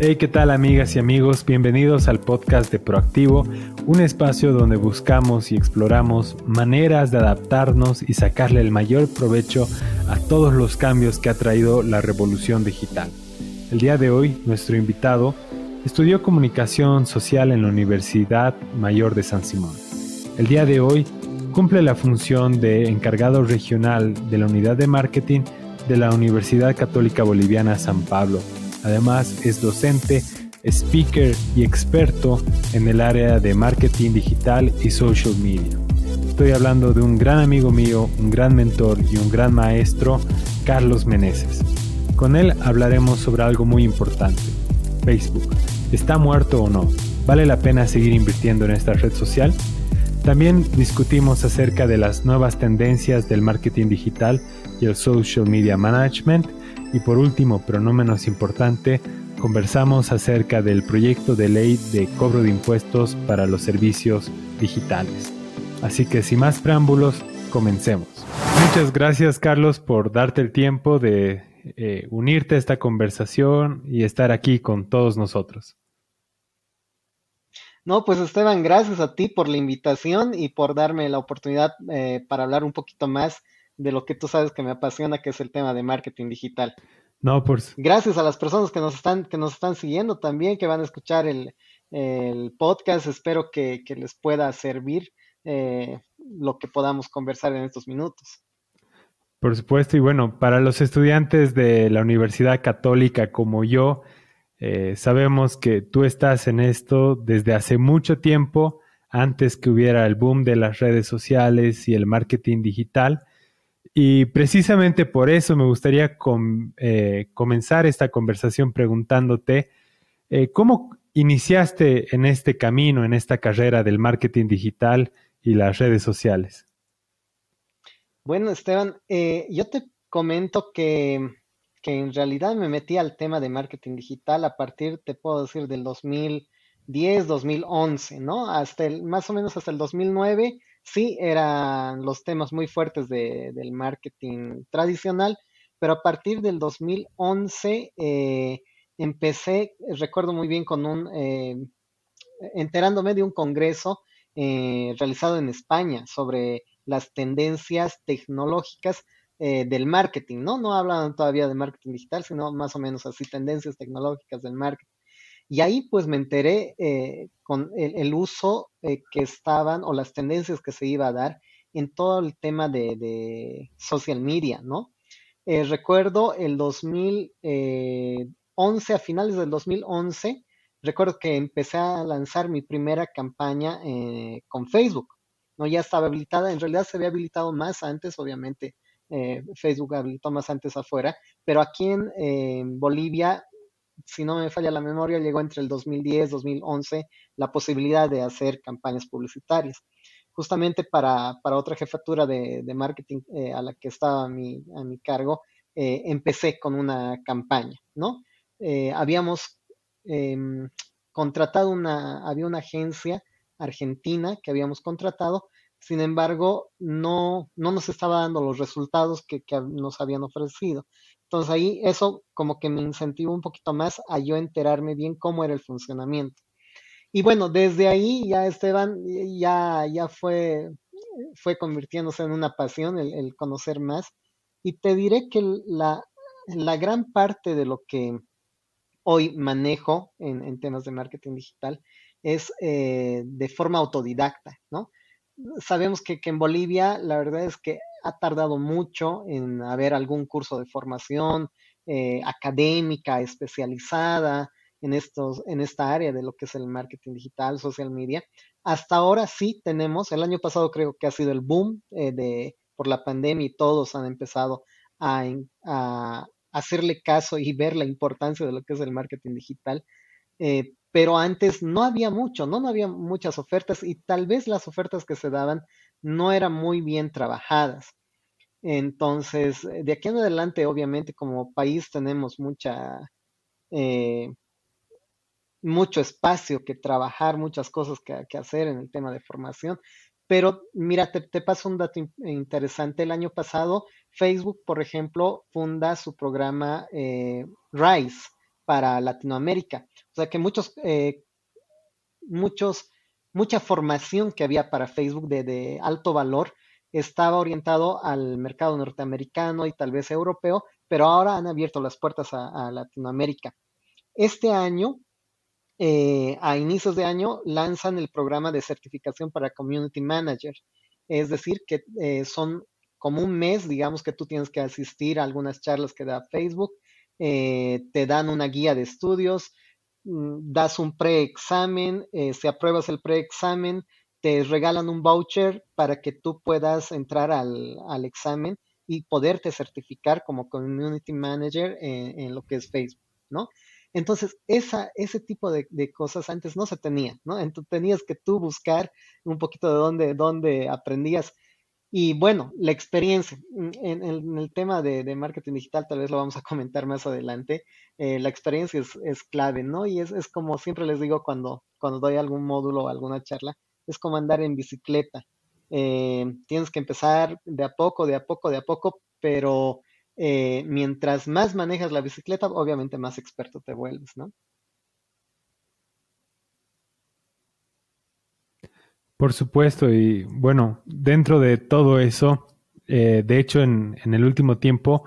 Hey, ¿qué tal amigas y amigos? Bienvenidos al podcast de Proactivo, un espacio donde buscamos y exploramos maneras de adaptarnos y sacarle el mayor provecho a todos los cambios que ha traído la revolución digital. El día de hoy, nuestro invitado estudió comunicación social en la Universidad Mayor de San Simón. El día de hoy cumple la función de encargado regional de la unidad de marketing de la Universidad Católica Boliviana San Pablo Además es docente, speaker y experto en el área de marketing digital y social media. Estoy hablando de un gran amigo mío, un gran mentor y un gran maestro, Carlos Meneses. Con él hablaremos sobre algo muy importante, Facebook. ¿Está muerto o no? ¿Vale la pena seguir invirtiendo en esta red social? También discutimos acerca de las nuevas tendencias del marketing digital y el social media management y por último, pero no menos importante, conversamos acerca del proyecto de ley de cobro de impuestos para los servicios digitales. Así que sin más preámbulos, comencemos. Muchas gracias Carlos por darte el tiempo de eh, unirte a esta conversación y estar aquí con todos nosotros. No, pues Esteban, gracias a ti por la invitación y por darme la oportunidad eh, para hablar un poquito más de lo que tú sabes que me apasiona, que es el tema de marketing digital. No, pues. Gracias a las personas que nos están, que nos están siguiendo también, que van a escuchar el, podcast. Espero que, les pueda servir eh, lo que podamos conversar en estos minutos. Por supuesto, y bueno, para los estudiantes de la Universidad Católica como yo, eh, sabemos que tú estás en esto desde hace mucho tiempo, antes que hubiera el boom de las redes sociales y el marketing digital. Y precisamente por eso me gustaría eh, comenzar esta conversación preguntándote, eh, ¿cómo iniciaste en este camino, en esta carrera del marketing digital y las redes sociales? Bueno, Esteban, eh, yo te comento que, que, en realidad me metí al tema de marketing digital a partir, te puedo decir, del 2010, 2011, ¿no? Hasta el, más o menos hasta el 2009 sí eran los temas muy fuertes del marketing tradicional, pero a partir del 2011 eh, empecé, recuerdo muy bien con un, eh, enterándome de un congreso eh, realizado en España sobre las tendencias tecnológicas del marketing, ¿no? No hablan todavía de marketing digital, sino más o menos así, tendencias tecnológicas del marketing. Y ahí pues me enteré eh, con el, uso eh, que estaban o las tendencias que se iba a dar en todo el tema de, social media, ¿no? Eh, recuerdo el 2011, a finales del 2011, recuerdo que empecé a lanzar mi primera campaña con Facebook, ¿no? Ya estaba habilitada, en realidad se había habilitado más antes, obviamente. Facebook habilitó más antes afuera, pero aquí en Bolivia si no me falla la memoria, llegó entre el 2010, 2011 la posibilidad de hacer campañas publicitarias. Justamente para, otra jefatura de, marketing eh, a la que estaba a mi, a mi cargo, eh, empecé con una campaña, ¿no? Eh, habíamos em, contratado una, había una agencia argentina que habíamos contratado, sin embargo, no, no nos estaba dando los resultados que nos habían ofrecido. Entonces ahí eso como que me incentivó un poquito más a yo enterarme bien cómo era el funcionamiento. Y bueno, desde ahí ya Esteban ya, ya fue, fue convirtiéndose en una pasión el, conocer más. Y te diré que la, gran parte de lo que hoy manejo en, temas de marketing digital es eh, de forma autodidacta, ¿no? Sabemos que, que en Bolivia la verdad es que ha tardado mucho en haber algún curso de formación eh, académica especializada en, estos, en esta área de lo que es el marketing digital, social media. Hasta ahora sí tenemos, el año pasado creo que ha sido el boom eh, de, por la pandemia y todos han empezado a, hacerle caso y ver la importancia de lo que es el marketing digital. Eh, pero antes no había mucho, ¿no? No había muchas ofertas y tal vez las ofertas que se daban no eran muy bien trabajadas. Entonces, eh, de aquí en adelante, obviamente, como país tenemos mucha, eh, mucho espacio que trabajar, muchas cosas que, hacer en el tema de formación. Pero mira, te, paso un dato interesante. El año pasado, Facebook, por ejemplo, funda su programa eh, RISE para Latinoamérica. sea que muchos, eh, muchos, mucha formación que había para Facebook de, alto valor estaba orientado al mercado norteamericano y tal vez europeo, pero ahora han abierto las puertas a, Latinoamérica. Este año, eh, a inicios de año, lanzan el programa de certificación para Community Manager. Es decir, que eh, son como un mes, digamos que tú tienes que asistir a algunas charlas que da Facebook, eh, te dan una guía de estudios, das un preexamen, eh, si apruebas el preexamen, te regalan un voucher para que tú puedas entrar al, examen y poderte certificar como community manager en, lo que es Facebook, ¿no? Entonces, esa, ese tipo de, cosas antes no se tenía, ¿no? Entonces tenías que tú buscar un poquito de dónde, dónde aprendías. Y bueno, la experiencia. Mm, en, el tema de, marketing digital, tal vez lo vamos a comentar más adelante. Eh, la experiencia es, clave, ¿no? Y es, es, como siempre les digo cuando, cuando doy algún módulo o alguna charla, es como andar en bicicleta. Eh, tienes que empezar de a poco, de a poco, de a poco, pero eh, mientras más manejas la bicicleta, obviamente más experto te vuelves, ¿no? Por supuesto, y bueno, dentro de todo eso, eh, de hecho en, el último tiempo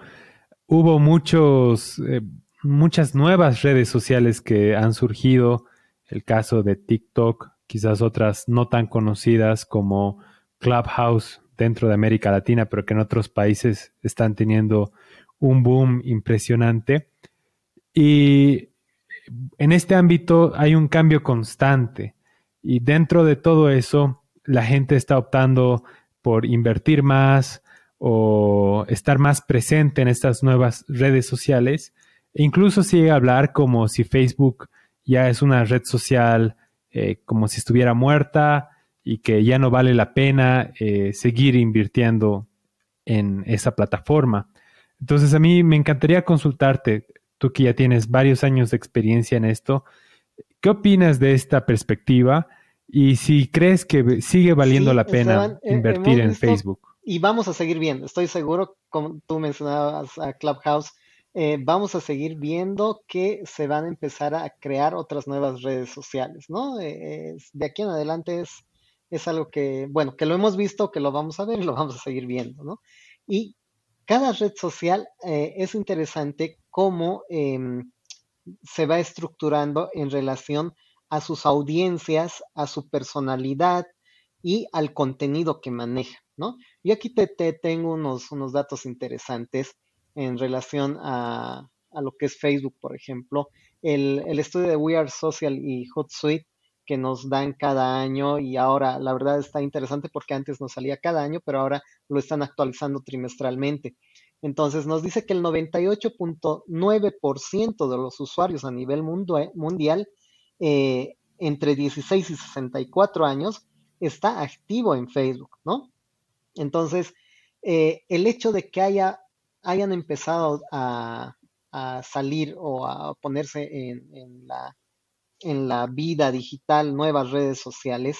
hubo muchos, eh, muchas nuevas redes sociales que han surgido, el caso de TikTok, quizás otras no tan conocidas como Clubhouse dentro de América Latina, pero que en otros países están teniendo un boom impresionante. Y en este ámbito hay un cambio constante. Y dentro de todo eso, la gente está optando por invertir más o estar más presente en estas nuevas redes sociales. E incluso llega a hablar como si Facebook ya es una red social eh, como si estuviera muerta y que ya no vale la pena eh, seguir invirtiendo en esa plataforma. Entonces a mí me encantaría consultarte, tú que ya tienes varios años de experiencia en esto, ¿Qué opinas de esta perspectiva? Y si crees que sigue valiendo la pena eh, invertir en Facebook. Y vamos a seguir viendo, estoy seguro, como tú mencionabas a Clubhouse, eh, vamos a seguir viendo que se van a empezar a crear otras nuevas redes sociales, ¿no? Eh, de aquí en adelante es, es algo que, bueno, que lo hemos visto, que lo vamos a ver y lo vamos a seguir viendo, ¿no? Y cada red social es interesante cómo em, se va estructurando en relación a sus audiencias, a su personalidad y al contenido que maneja, ¿no? Y aquí te, tengo unos, unos, datos interesantes en relación a, lo que es Facebook, por ejemplo. El, estudio de We Are Social y Hootsuite que nos dan cada año y ahora la verdad está interesante porque antes nos salía cada año, pero ahora lo están actualizando trimestralmente. Entonces nos dice que el 98.9% de los usuarios a nivel mundial eh, entre 16 y 64 años está activo en Facebook, ¿no? Entonces, eh, el hecho de que haya, hayan empezado a, salir o a ponerse en, la, en la vida digital nuevas redes sociales,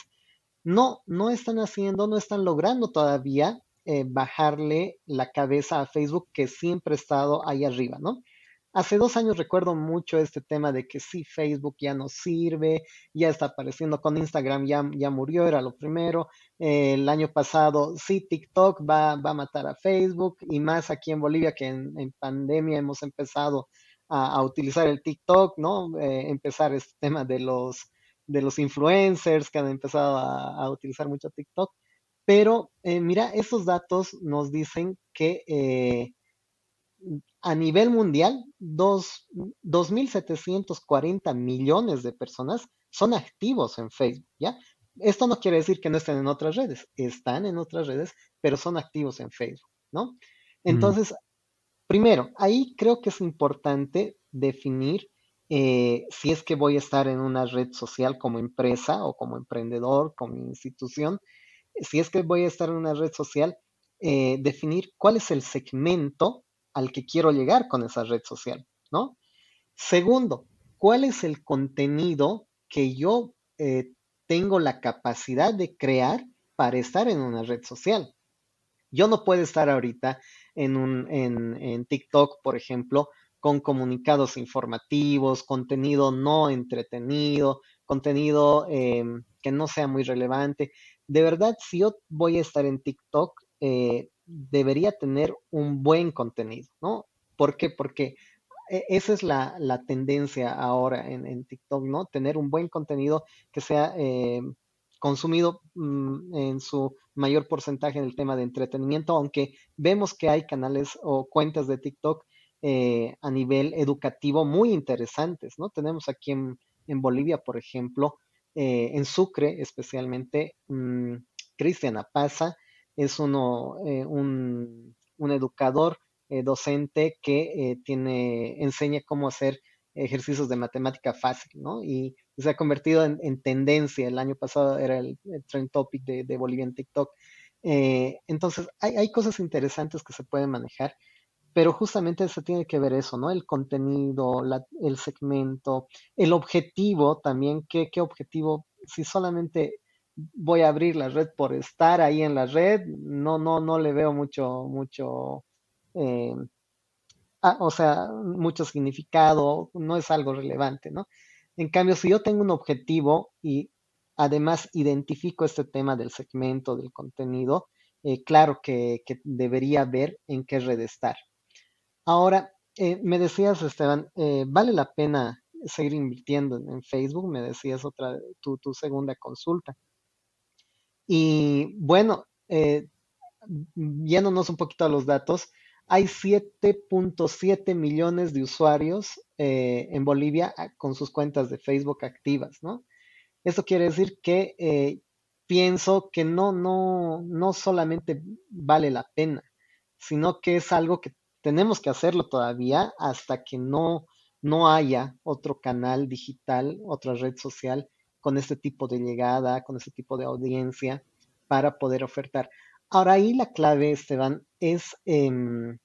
no, no están haciendo, no están logrando todavía eh, bajarle la cabeza a Facebook que siempre ha estado ahí arriba, ¿no? Hace dos años recuerdo mucho este tema de que sí, Facebook ya no sirve, ya está apareciendo con Instagram, ya, ya murió, era lo primero. Eh, el año pasado, sí, TikTok va, va, a matar a Facebook y más aquí en Bolivia que en, pandemia hemos empezado a, utilizar el TikTok, ¿no? Eh, empezar este tema de los, de los influencers que han empezado a utilizar mucho TikTok. Pero eh, mira, esos datos nos dicen que eh, a nivel mundial, 2.740 millones de personas son activos en Facebook, ¿ya? Esto no quiere decir que no estén en otras redes, están en otras redes, pero son activos en Facebook, ¿no? Mm. Entonces, primero, ahí creo que es importante definir eh, si es que voy a estar en una red social como empresa o como emprendedor, como institución, si es que voy a estar en una red social, eh, definir cuál es el segmento al que quiero llegar con esa red social, ¿no? Segundo, cuál es el contenido que yo eh, tengo la capacidad de crear para estar en una red social. Yo no puedo estar ahorita en, un, en, TikTok, por ejemplo, con comunicados informativos, contenido no entretenido, contenido em, que no sea muy relevante. De verdad, si yo voy a estar en TikTok, eh, debería tener un buen contenido, ¿no? ¿Por qué? Porque e, esa es la, tendencia ahora en, TikTok, ¿no? Tener un buen contenido que sea em, consumido mm, en su mayor porcentaje en el tema de entretenimiento, aunque vemos que hay canales o cuentas de TikTok eh, a nivel educativo muy interesantes, ¿no? Tenemos aquí en, Bolivia, por ejemplo, eh, en Sucre especialmente, mm, Cristian Apaza es uno, eh, un, educador docente que tiene, enseña cómo hacer ejercicios de matemática fácil, ¿no? Y se ha convertido en, tendencia. El año pasado era el, trend topic de, Bolivia en TikTok. Eh, entonces, hay, cosas interesantes que se pueden manejar, pero justamente se tiene que ver eso, ¿no? El contenido, el segmento, el objetivo también. ¿qué, ¿Qué objetivo? Si solamente voy a abrir la red por estar ahí en la red, no, no, no le veo mucho, mucho. Eh, ah, o sea, mucho significado, no es algo relevante, ¿no? En cambio, si yo tengo un objetivo y además identifico este tema del segmento, del contenido, eh, claro que, debería ver en qué red estar. Ahora, eh, me decías, Esteban, eh, ¿vale la pena seguir invirtiendo en, Facebook? Me decías otra, tu, tu segunda consulta. Y bueno, yéndonos un poquito a los datos, hay 7.7 millones de usuarios eh, en Bolivia ah, con sus cuentas de Facebook activas, ¿no? Esto quiere decir que eh, pienso que no, no, no solamente vale la pena, sino que es algo que tenemos que hacerlo todavía hasta que no, no haya otro canal digital, otra red social con este tipo de llegada, con este tipo de audiencia para poder ofertar. Ahora ahí la clave, Esteban, es, em,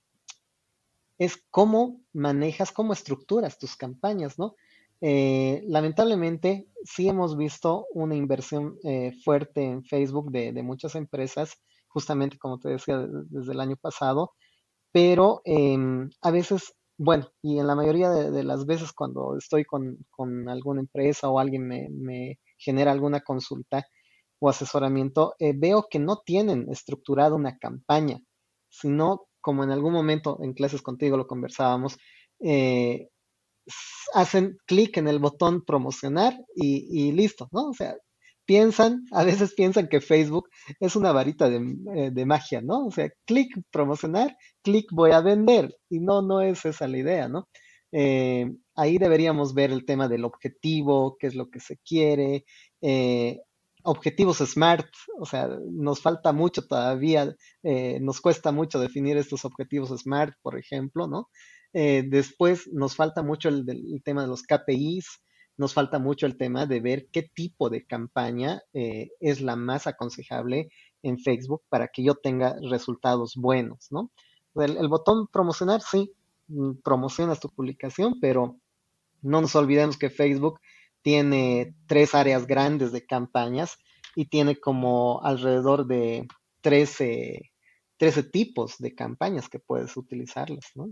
es cómo manejas, cómo estructuras tus campañas, ¿no? Eh, lamentablemente, sí hemos visto una inversión eh, fuerte en Facebook de, muchas empresas, justamente como te decía, desde el año pasado, pero em, a veces, bueno, y en la mayoría de, las veces cuando estoy con, alguna empresa o alguien me, me genera alguna consulta, o asesoramiento, eh, veo que no tienen estructurada una campaña, sino como en algún momento en clases contigo lo conversábamos, eh, hacen clic en el botón promocionar y, listo, ¿no? O sea, piensan, a veces piensan que Facebook es una varita de, eh, magia, ¿no? O sea, clic promocionar, clic voy a vender, y no, no es esa la idea, ¿no? ahí deberíamos ver el tema del objetivo, qué es lo que se quiere, objetivos SMART, o sea, nos falta mucho todavía, eh, nos cuesta mucho definir estos objetivos SMART, por ejemplo, ¿no? Eh, después nos falta mucho el, tema de los KPIs, nos falta mucho el tema de ver qué tipo de campaña eh, es la más aconsejable en Facebook para que yo tenga resultados buenos, ¿no? El, el botón promocionar, sí, mm, promocionas tu publicación, pero no nos olvidemos que Facebook tiene tres áreas grandes de campañas y tiene como alrededor de 13, 13 tipos de campañas que puedes utilizarlas, ¿no?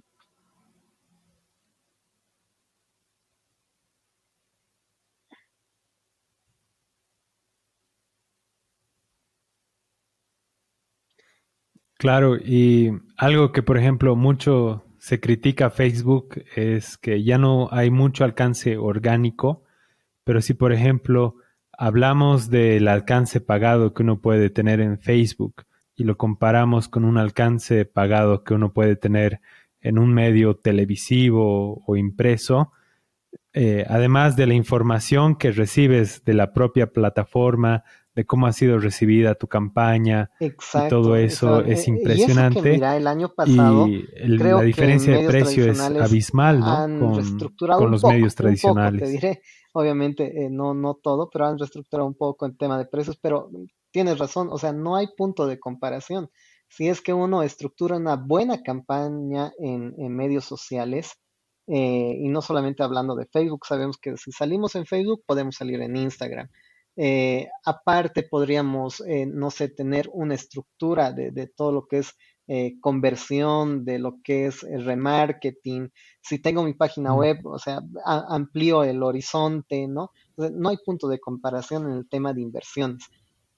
Claro, y algo que por ejemplo mucho se critica a Facebook es que ya no hay mucho alcance orgánico pero si, por ejemplo, hablamos del alcance pagado que uno puede tener en Facebook y lo comparamos con un alcance pagado que uno puede tener en un medio televisivo o impreso, eh, además de la información que recibes de la propia plataforma, de cómo ha sido recibida tu campaña y todo eso es impresionante. Y, el año pasado, la diferencia de precio es abismal ¿no? con, los medios tradicionales obviamente eh, no, no todo, pero han reestructurado un poco el tema de precios, pero tienes razón, o sea, no hay punto de comparación. Si es que uno estructura una buena campaña en, medios sociales, eh, y no solamente hablando de Facebook, sabemos que si salimos en Facebook podemos salir en Instagram. Eh, aparte podríamos, no sé, tener una estructura de, de, todo lo que es eh, conversión, de lo que es el remarketing. Si tengo mi página web, o sea, amplío el horizonte, ¿no? no hay punto de comparación en el tema de inversiones.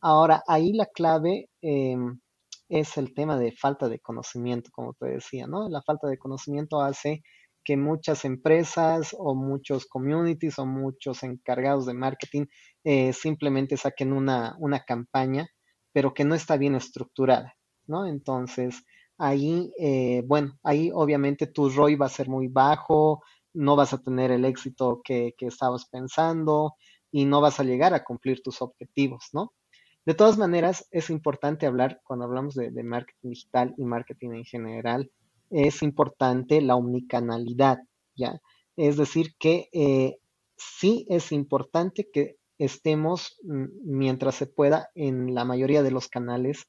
Ahora, ahí la clave em, es el tema de falta de conocimiento, como te decía, ¿no? La falta de conocimiento hace que muchas empresas o muchos communities o muchos encargados de marketing eh, simplemente saquen una, una campaña, pero que no está bien estructurada. ¿no? Entonces, ahí, eh, bueno, ahí obviamente tu ROI va a ser muy bajo, no vas a tener el éxito que, estabas pensando y no vas a llegar a cumplir tus objetivos, ¿no? De todas maneras, es importante hablar, cuando hablamos de, marketing digital y marketing en general, es importante la omnicanalidad, ¿ya? Es decir, que eh, sí es importante que estemos mm, mientras se pueda en la mayoría de los canales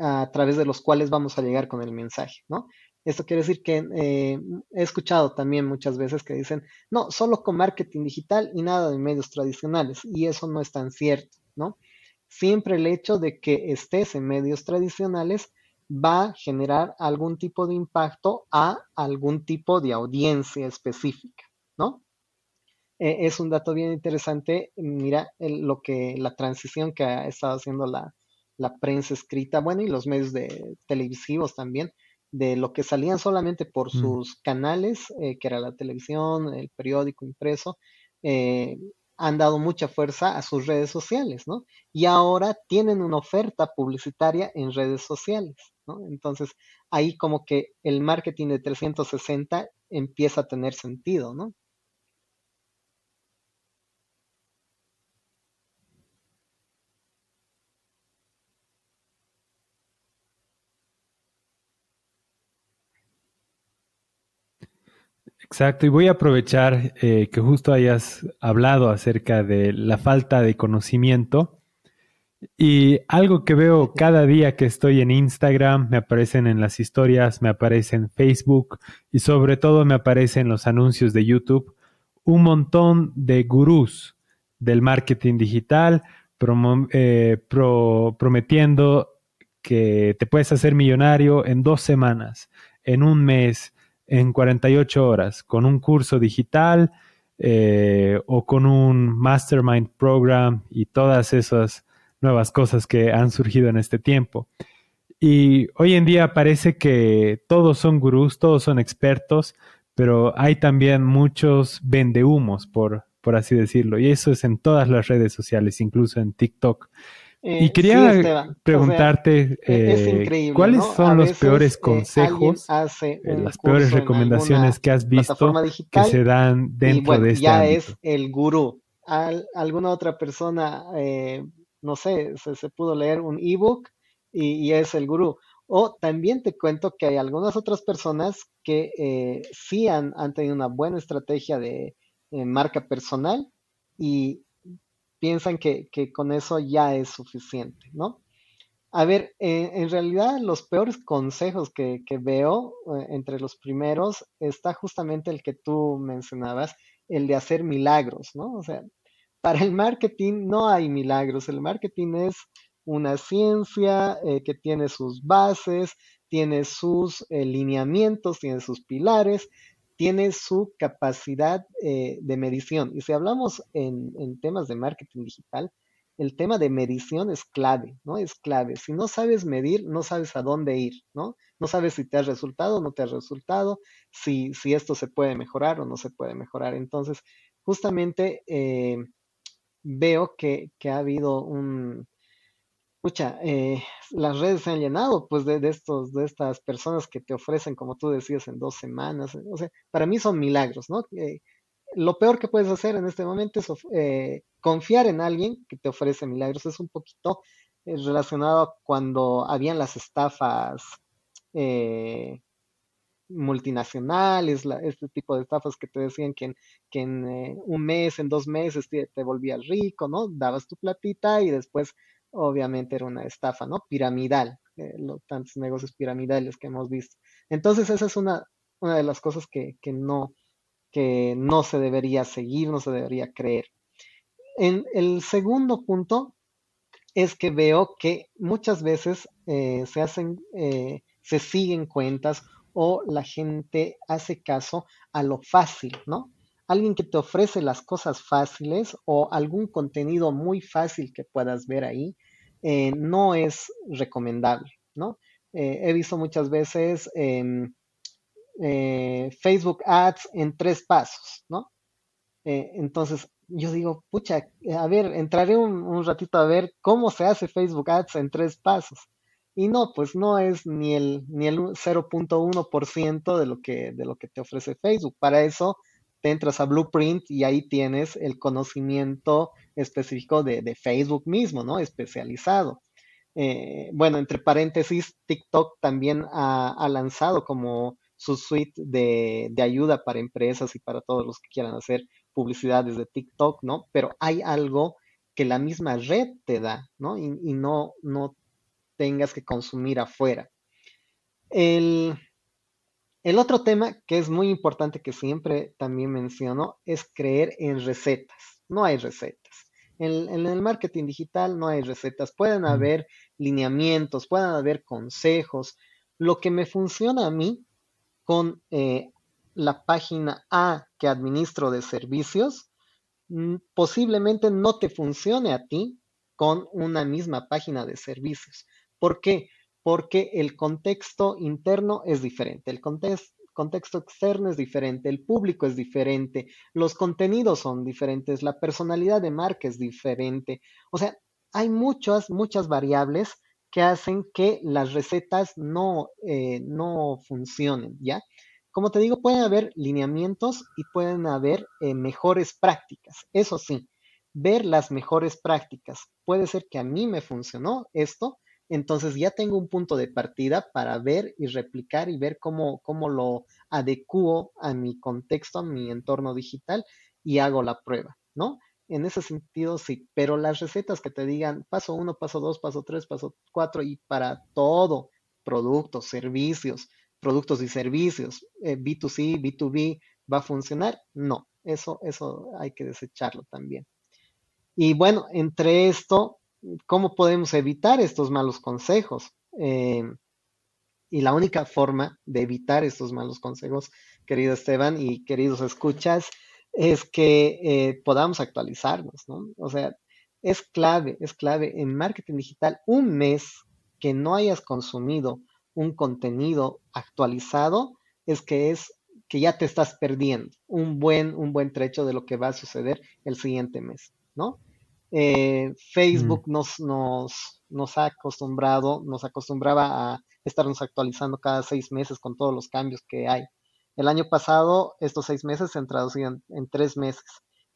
a, través de los cuales vamos a llegar con el mensaje, ¿no? Esto quiere decir que eh, he escuchado también muchas veces que dicen, no, solo con marketing digital y nada de medios tradicionales, y eso no es tan cierto, ¿no? Siempre el hecho de que estés en medios tradicionales va a generar algún tipo de impacto a algún tipo de audiencia específica, ¿no? E, es un dato bien interesante, mira lo que la transición que ha estado haciendo la, la prensa escrita, bueno, y los medios de televisivos también, de lo que salían solamente por mm. sus canales, eh, que era la televisión, el periódico impreso, eh, han dado mucha fuerza a sus redes sociales, ¿no? Y ahora tienen una oferta publicitaria en redes sociales, ¿no? Entonces, ahí como que el marketing de 360 empieza a tener sentido, ¿no? Exacto, y voy a aprovechar eh, que justo hayas hablado acerca de la falta de conocimiento. Y algo que veo cada día que estoy en Instagram, me aparecen en las historias, me aparece en Facebook y sobre todo me aparecen los anuncios de YouTube, un montón de gurús del marketing digital eh, prometiendo que te puedes hacer millonario en dos semanas, en un mes, en 48 horas con un curso digital eh, o con un mastermind program y todas esas nuevas cosas que han surgido en este tiempo. Y hoy en día parece que todos son gurús, todos son expertos, pero hay también muchos vendehumos, por, por así decirlo. Y eso es en todas las redes sociales, incluso en TikTok. Eh, y quería preguntarte, e-, eh, ¿cuáles son los peores eh, consejos, las peores recomendaciones que has visto que se dan dentro de este ya es el gurú. alguna otra persona, no sé, se, pudo leer un ebook y, y es el gurú. O también te cuento que hay algunas otras personas que sí han, han, tenido una buena estrategia de marca personal y piensan que, con eso ya es suficiente, ¿no? A ver, eh, en realidad los peores consejos que, veo eh, entre los primeros está justamente el que tú mencionabas, el de hacer milagros, ¿no? O sea, para el marketing no hay milagros, el marketing es una ciencia eh, que tiene sus bases, tiene sus lineamientos, tiene sus pilares, tiene su capacidad eh, de medición. Y si hablamos en, temas de marketing digital, el tema de medición es clave, ¿no? Es clave. Si no sabes medir, no sabes a dónde ir, ¿no? No sabes si te has resultado o no te has resultado, si, si esto se puede mejorar o no se puede mejorar. Entonces, justamente eh, veo que, que, ha habido un, Escucha, eh, las redes se han llenado pues de, estos, de estas personas que te ofrecen, como tú decías, en dos semanas. O sea, para mí son milagros, ¿no? Eh, lo peor que puedes hacer en este momento es eh, confiar en alguien que te ofrece milagros. Es un poquito relacionado a cuando habían las estafas multinacionales, este tipo de estafas que te decían que en, un mes, en dos meses te, te volvías rico, ¿no? Dabas tu platita y después obviamente era una estafa, ¿no? Piramidal, eh, tantos negocios piramidales que hemos visto. Entonces esa es una, una de las cosas que, no, que no se debería seguir, no se debería creer. En el segundo punto es que veo que muchas veces eh, se hacen, eh, se siguen cuentas o la gente hace caso a lo fácil, ¿no? Alguien que te ofrece las cosas fáciles o algún contenido muy fácil que puedas ver ahí, eh, no es recomendable, ¿no? he visto muchas veces em, Facebook Ads en tres pasos, ¿no? entonces, yo digo, pucha, a ver, entraré un, ratito a ver cómo se hace Facebook Ads en tres pasos. Y no, pues no es ni el, ni el 0.1% de de lo que te ofrece Facebook. Para eso te entras a Blueprint y ahí tienes el conocimiento específico de, Facebook mismo, ¿no? Especializado. Eh, bueno, entre paréntesis, TikTok también ha, lanzado como su suite de, ayuda para empresas y para todos los que quieran hacer publicidades de TikTok, ¿no? Pero hay algo que la misma red te da, ¿no? Y, no, no tengas que consumir afuera. El, otro tema que es muy importante que siempre también menciono es creer en recetas. No hay recetas. En, el marketing digital no hay recetas. Pueden haber lineamientos, pueden haber consejos. Lo que me funciona a mí con eh, la página A que administro de servicios, mm, posiblemente no te funcione a ti con una misma página de servicios. ¿Por qué? Porque el contexto interno es diferente, el contexto, externo es diferente, el público es diferente, los contenidos son diferentes, la personalidad de marca es diferente. O sea, hay muchas, muchas variables que hacen que las recetas no, eh, no funcionen, ¿ya? Como te digo, pueden haber lineamientos y pueden haber eh, mejores prácticas. Eso sí, ver las mejores prácticas. Puede ser que a mí me funcionó esto, entonces ya tengo un punto de partida para ver y replicar y ver cómo, cómo lo adecuo a mi contexto, a mi entorno digital y hago la prueba, ¿no? En ese sentido, sí, pero las recetas que te digan paso uno, paso dos, paso tres, paso cuatro y para todo, productos, servicios, productos y servicios, B2C, eh, B2B, ¿va a funcionar? No, eso, eso hay que desecharlo también. Y bueno, entre esto, ¿cómo podemos evitar estos malos consejos? Eh, y la única forma de evitar estos malos consejos, querido Esteban y queridos escuchas, es que eh, podamos actualizarnos, ¿no? O sea, es clave, es clave en marketing digital un mes que no hayas consumido un contenido actualizado, es que es que ya te estás perdiendo un buen, un buen trecho de lo que va a suceder el siguiente mes, ¿no? Eh, Facebook mm. nos, nos, nos ha acostumbrado, nos acostumbraba a estarnos actualizando cada seis meses con todos los cambios que hay. El año pasado, estos seis meses se traducían en tres meses.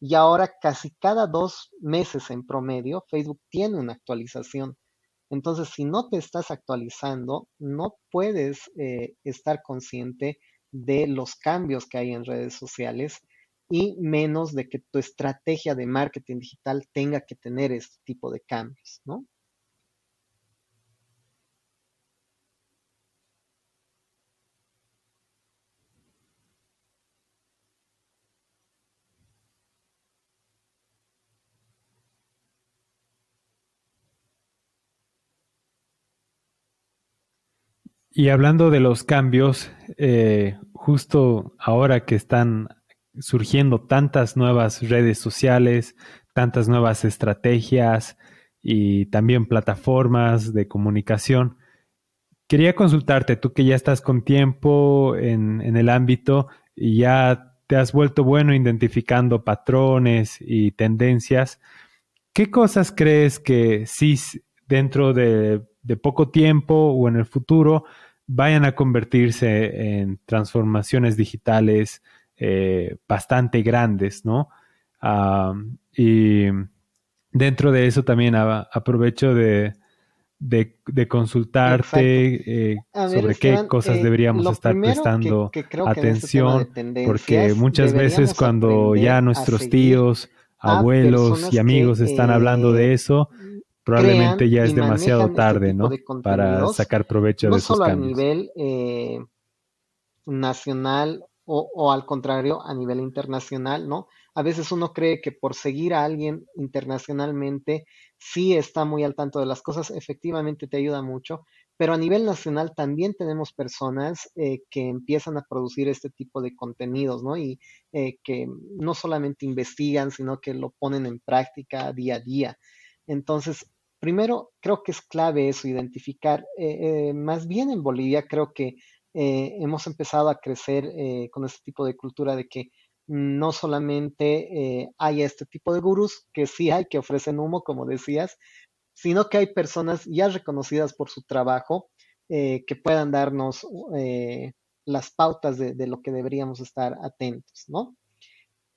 Y ahora casi cada dos meses en promedio, Facebook tiene una actualización. Entonces, si no te estás actualizando, no puedes eh, estar consciente de los cambios que hay en redes sociales y menos de que tu estrategia de marketing digital tenga que tener este tipo de cambios, ¿no? Y hablando de los cambios, eh, justo ahora que están surgiendo tantas nuevas redes sociales, tantas nuevas estrategias y también plataformas de comunicación, quería consultarte, tú que ya estás con tiempo en, el ámbito y ya te has vuelto bueno identificando patrones y tendencias, ¿qué cosas crees que sí dentro de, de poco tiempo o en el futuro vayan a convertirse en transformaciones digitales eh, bastante grandes, ¿no? y dentro de eso también aprovecho de, consultarte eh, sobre qué cosas eh, deberíamos estar prestando atención, porque muchas veces cuando ya nuestros tíos, abuelos y amigos están hablando de eso, probablemente ya es demasiado este tarde, ¿no? Para sacar provecho de esos cambios. No solo a nivel nacional o, al contrario, a nivel internacional, ¿no? A veces uno cree que por seguir a alguien internacionalmente sí está muy al tanto de las cosas, efectivamente te ayuda mucho, pero a nivel nacional también tenemos personas eh, que empiezan a producir este tipo de contenidos, ¿no? Y eh, que no solamente investigan, sino que lo ponen en práctica día a día. Entonces, primero, creo que es clave eso, identificar. Eh, más bien en Bolivia, creo que hemos empezado a crecer con este tipo de cultura de que no solamente hay este tipo de gurús, que sí hay, que ofrecen humo, como decías, sino que hay personas ya reconocidas por su trabajo eh, que puedan darnos eh, las pautas de, lo que deberíamos estar atentos, ¿no?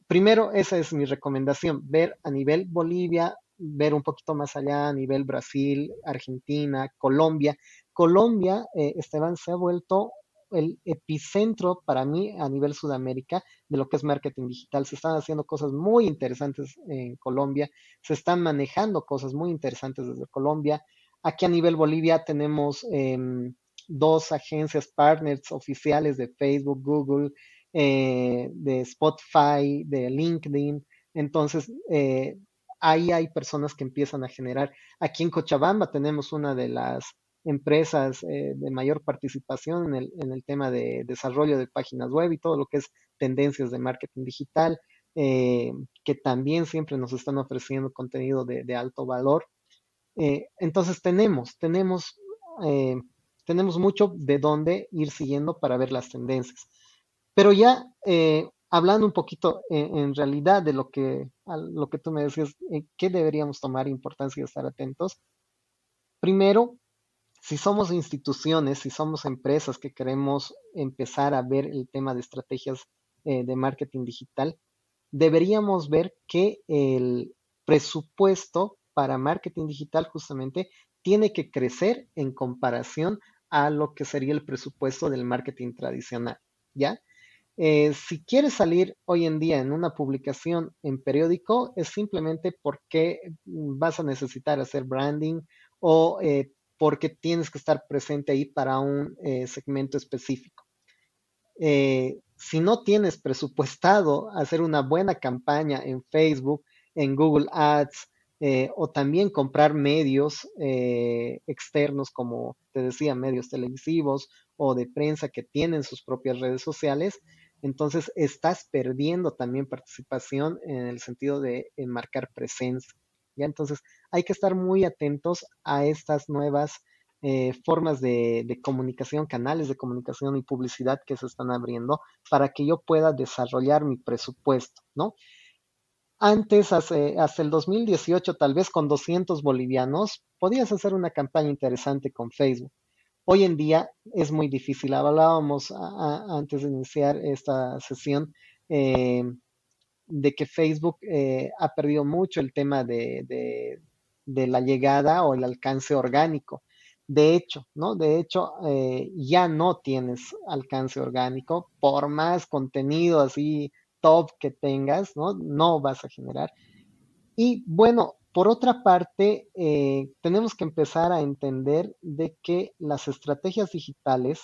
Primero, esa es mi recomendación, ver a nivel Bolivia, ver un poquito más allá a nivel Brasil, Argentina, Colombia. Colombia, eh, Esteban, se ha vuelto el epicentro para mí a nivel Sudamérica de lo que es marketing digital. Se están haciendo cosas muy interesantes en Colombia, se están manejando cosas muy interesantes desde Colombia. Aquí a nivel Bolivia tenemos em, dos agencias partners oficiales de Facebook, Google, eh, de Spotify, de LinkedIn. Entonces, eh, ahí hay personas que empiezan a generar. Aquí en Cochabamba tenemos una de las empresas eh, de mayor participación en el, en el, tema de desarrollo de páginas web y todo lo que es tendencias de marketing digital, eh, que también siempre nos están ofreciendo contenido de, alto valor. Eh, entonces tenemos, tenemos, tenemos mucho de dónde ir siguiendo para ver las tendencias. Pero ya hablando un poquito en, realidad de lo que, lo que tú me decías, ¿qué deberíamos tomar importancia y estar atentos? Primero, si somos instituciones, si somos empresas que queremos empezar a ver el tema de estrategias eh, de marketing digital, deberíamos ver que el presupuesto para marketing digital justamente tiene que crecer en comparación a lo que sería el presupuesto del marketing tradicional, ¿ya? Eh, si quieres salir hoy en día en una publicación en periódico, es simplemente porque vas a necesitar hacer branding o eh, porque tienes que estar presente ahí para un eh, segmento específico. Eh, si no tienes presupuestado hacer una buena campaña en Facebook, en Google Ads, eh, o también comprar medios externos, como te decía, medios televisivos o de prensa que tienen sus propias redes sociales, entonces estás perdiendo también participación en el sentido de marcar presencia. Entonces hay que estar muy atentos a estas nuevas eh, formas de, comunicación, canales de comunicación y publicidad que se están abriendo para que yo pueda desarrollar mi presupuesto, ¿no? Antes, hasta el 2018, tal vez con 200 bolivianos, podías hacer una campaña interesante con Facebook. Hoy en día es muy difícil. Hablábamos antes de iniciar esta sesión eh, de que Facebook eh, ha perdido mucho el tema de, la llegada o el alcance orgánico. De hecho, ¿no? De hecho, eh, ya no tienes alcance orgánico, por más contenido así top que tengas, ¿no? No vas a generar. Y bueno, por otra parte, eh, tenemos que empezar a entender de que las estrategias digitales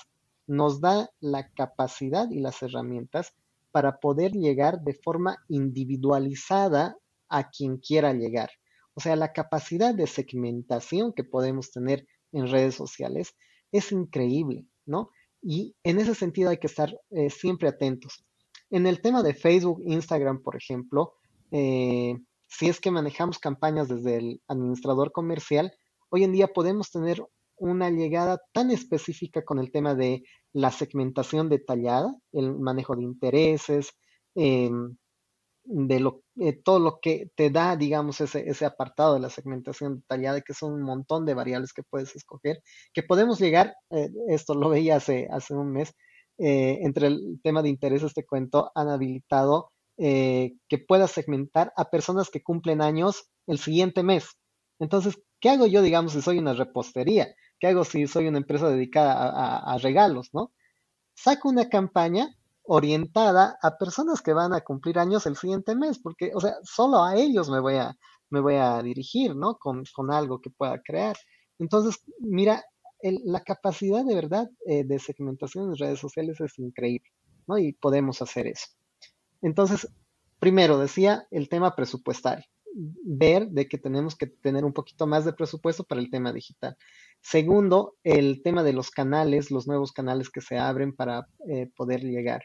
nos da la capacidad y las herramientas para poder llegar de forma individualizada a quien quiera llegar. O sea, la capacidad de segmentación que podemos tener en redes sociales es increíble, ¿no? Y en ese sentido hay que estar eh, siempre atentos. En el tema de Facebook, Instagram, por ejemplo, eh, si es que manejamos campañas desde el administrador comercial, hoy en día podemos tener una llegada tan específica con el tema de la segmentación detallada, el manejo de intereses, em, de lo, eh, todo lo que te da, digamos, ese, ese, apartado de la segmentación detallada, que son un montón de variables que puedes escoger, que podemos llegar, eh, esto lo veía hace, hace un mes, eh, entre el tema de intereses, te cuento, han habilitado que puedas segmentar a personas que cumplen años el siguiente mes. Entonces, ¿qué hago yo, digamos, si soy una repostería? ¿Qué hago si soy una empresa dedicada a, regalos, no? Saco una campaña orientada a personas que van a cumplir años el siguiente mes, porque, o sea, solo a ellos me voy a, me voy a dirigir, ¿no? Con, algo que pueda crear. Entonces, mira, la capacidad de verdad eh, de segmentación en redes sociales es increíble, ¿no? Y podemos hacer eso. Entonces, primero decía el tema presupuestario. ver de que tenemos que tener un poquito más de presupuesto para el tema digital. Segundo, el tema de los canales, los nuevos canales que se abren para eh, poder llegar.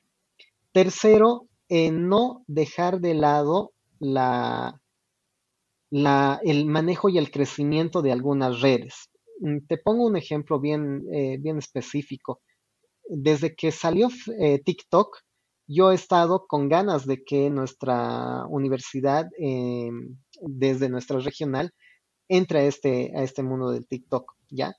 Tercero, no dejar de lado la, el manejo y el crecimiento de algunas redes. Mm, te pongo un ejemplo bien, eh, bien específico. Desde que salió eh, TikTok, yo he estado con ganas de que nuestra universidad, em, desde nuestra regional, entre a este, a este mundo del TikTok, ¿ya?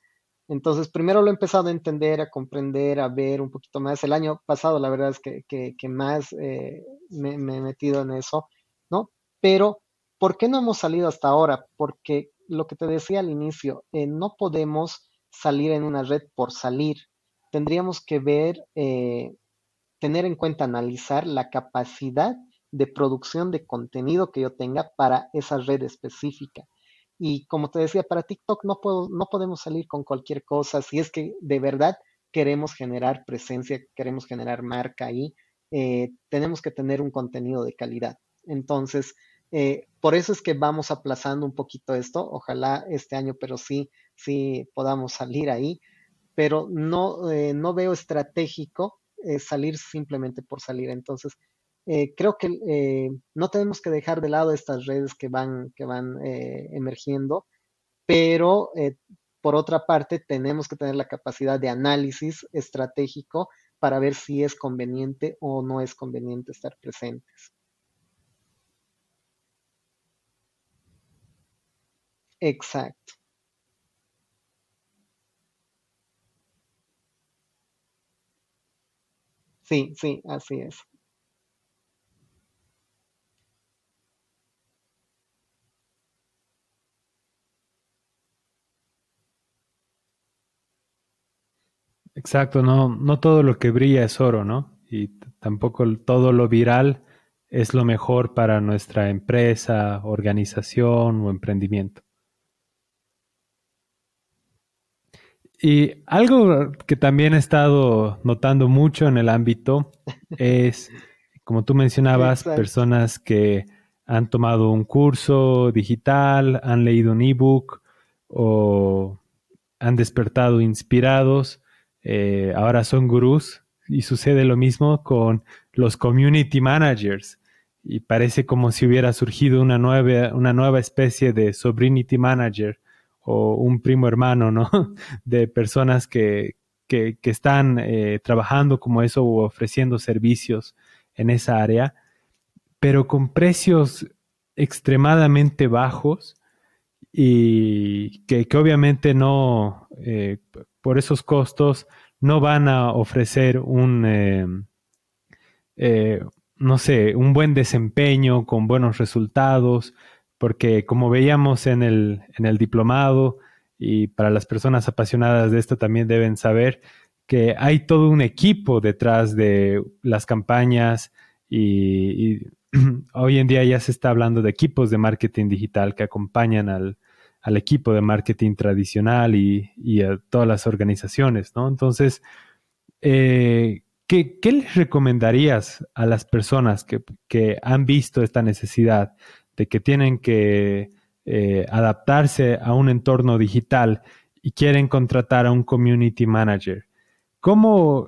Entonces, primero lo he empezado a entender, a comprender, a ver un poquito más. El año pasado, la verdad es que, más eh, me, me, he metido en eso, ¿no? Pero, ¿por qué no hemos salido hasta ahora? Porque lo que te decía al inicio, eh, no podemos salir en una red por salir. Tendríamos que ver, eh, tener en cuenta, analizar la capacidad de producción de contenido que yo tenga para esa red específica. Y como te decía, para TikTok no, puedo, no podemos salir con cualquier cosa. Si es que de verdad queremos generar presencia, queremos generar marca ahí, eh, tenemos que tener un contenido de calidad. Entonces, eh, por eso es que vamos aplazando un poquito esto. Ojalá este año, pero sí, sí podamos salir ahí. Pero no, eh, no veo estratégico salir simplemente por salir. Entonces, creo que no tenemos que dejar de lado estas redes que van, que van emergiendo, pero por otra parte, tenemos que tener la capacidad de análisis estratégico para ver si es conveniente o no es conveniente estar presentes. Exacto. Sí, sí, así es. Exacto, no, no todo lo que brilla es oro, ¿no? Y tampoco todo lo viral es lo mejor para nuestra empresa, organización o emprendimiento. Y algo que también he estado notando mucho en el ámbito es, como tú mencionabas, personas que han tomado un curso digital, han leído un ebook o han despertado inspirados, eh, ahora son gurús y sucede lo mismo con los community managers y parece como si hubiera surgido una nueva, una nueva especie de sobrinity manager o un primo hermano, ¿no? De personas que, que, están eh, trabajando como eso o ofreciendo servicios en esa área, pero con precios extremadamente bajos y que, obviamente no, eh, por esos costos, no van a ofrecer un, eh, no sé, un buen desempeño con buenos resultados, porque como veíamos en el, en el diplomado, y para las personas apasionadas de esto también deben saber que hay todo un equipo detrás de las campañas y, hoy en día ya se está hablando de equipos de marketing digital que acompañan al, equipo de marketing tradicional y, a todas las organizaciones, ¿no? Entonces, eh, ¿qué, les recomendarías a las personas que, que han visto esta necesidad de que tienen que eh, adaptarse a un entorno digital y quieren contratar a un community manager, ¿cómo,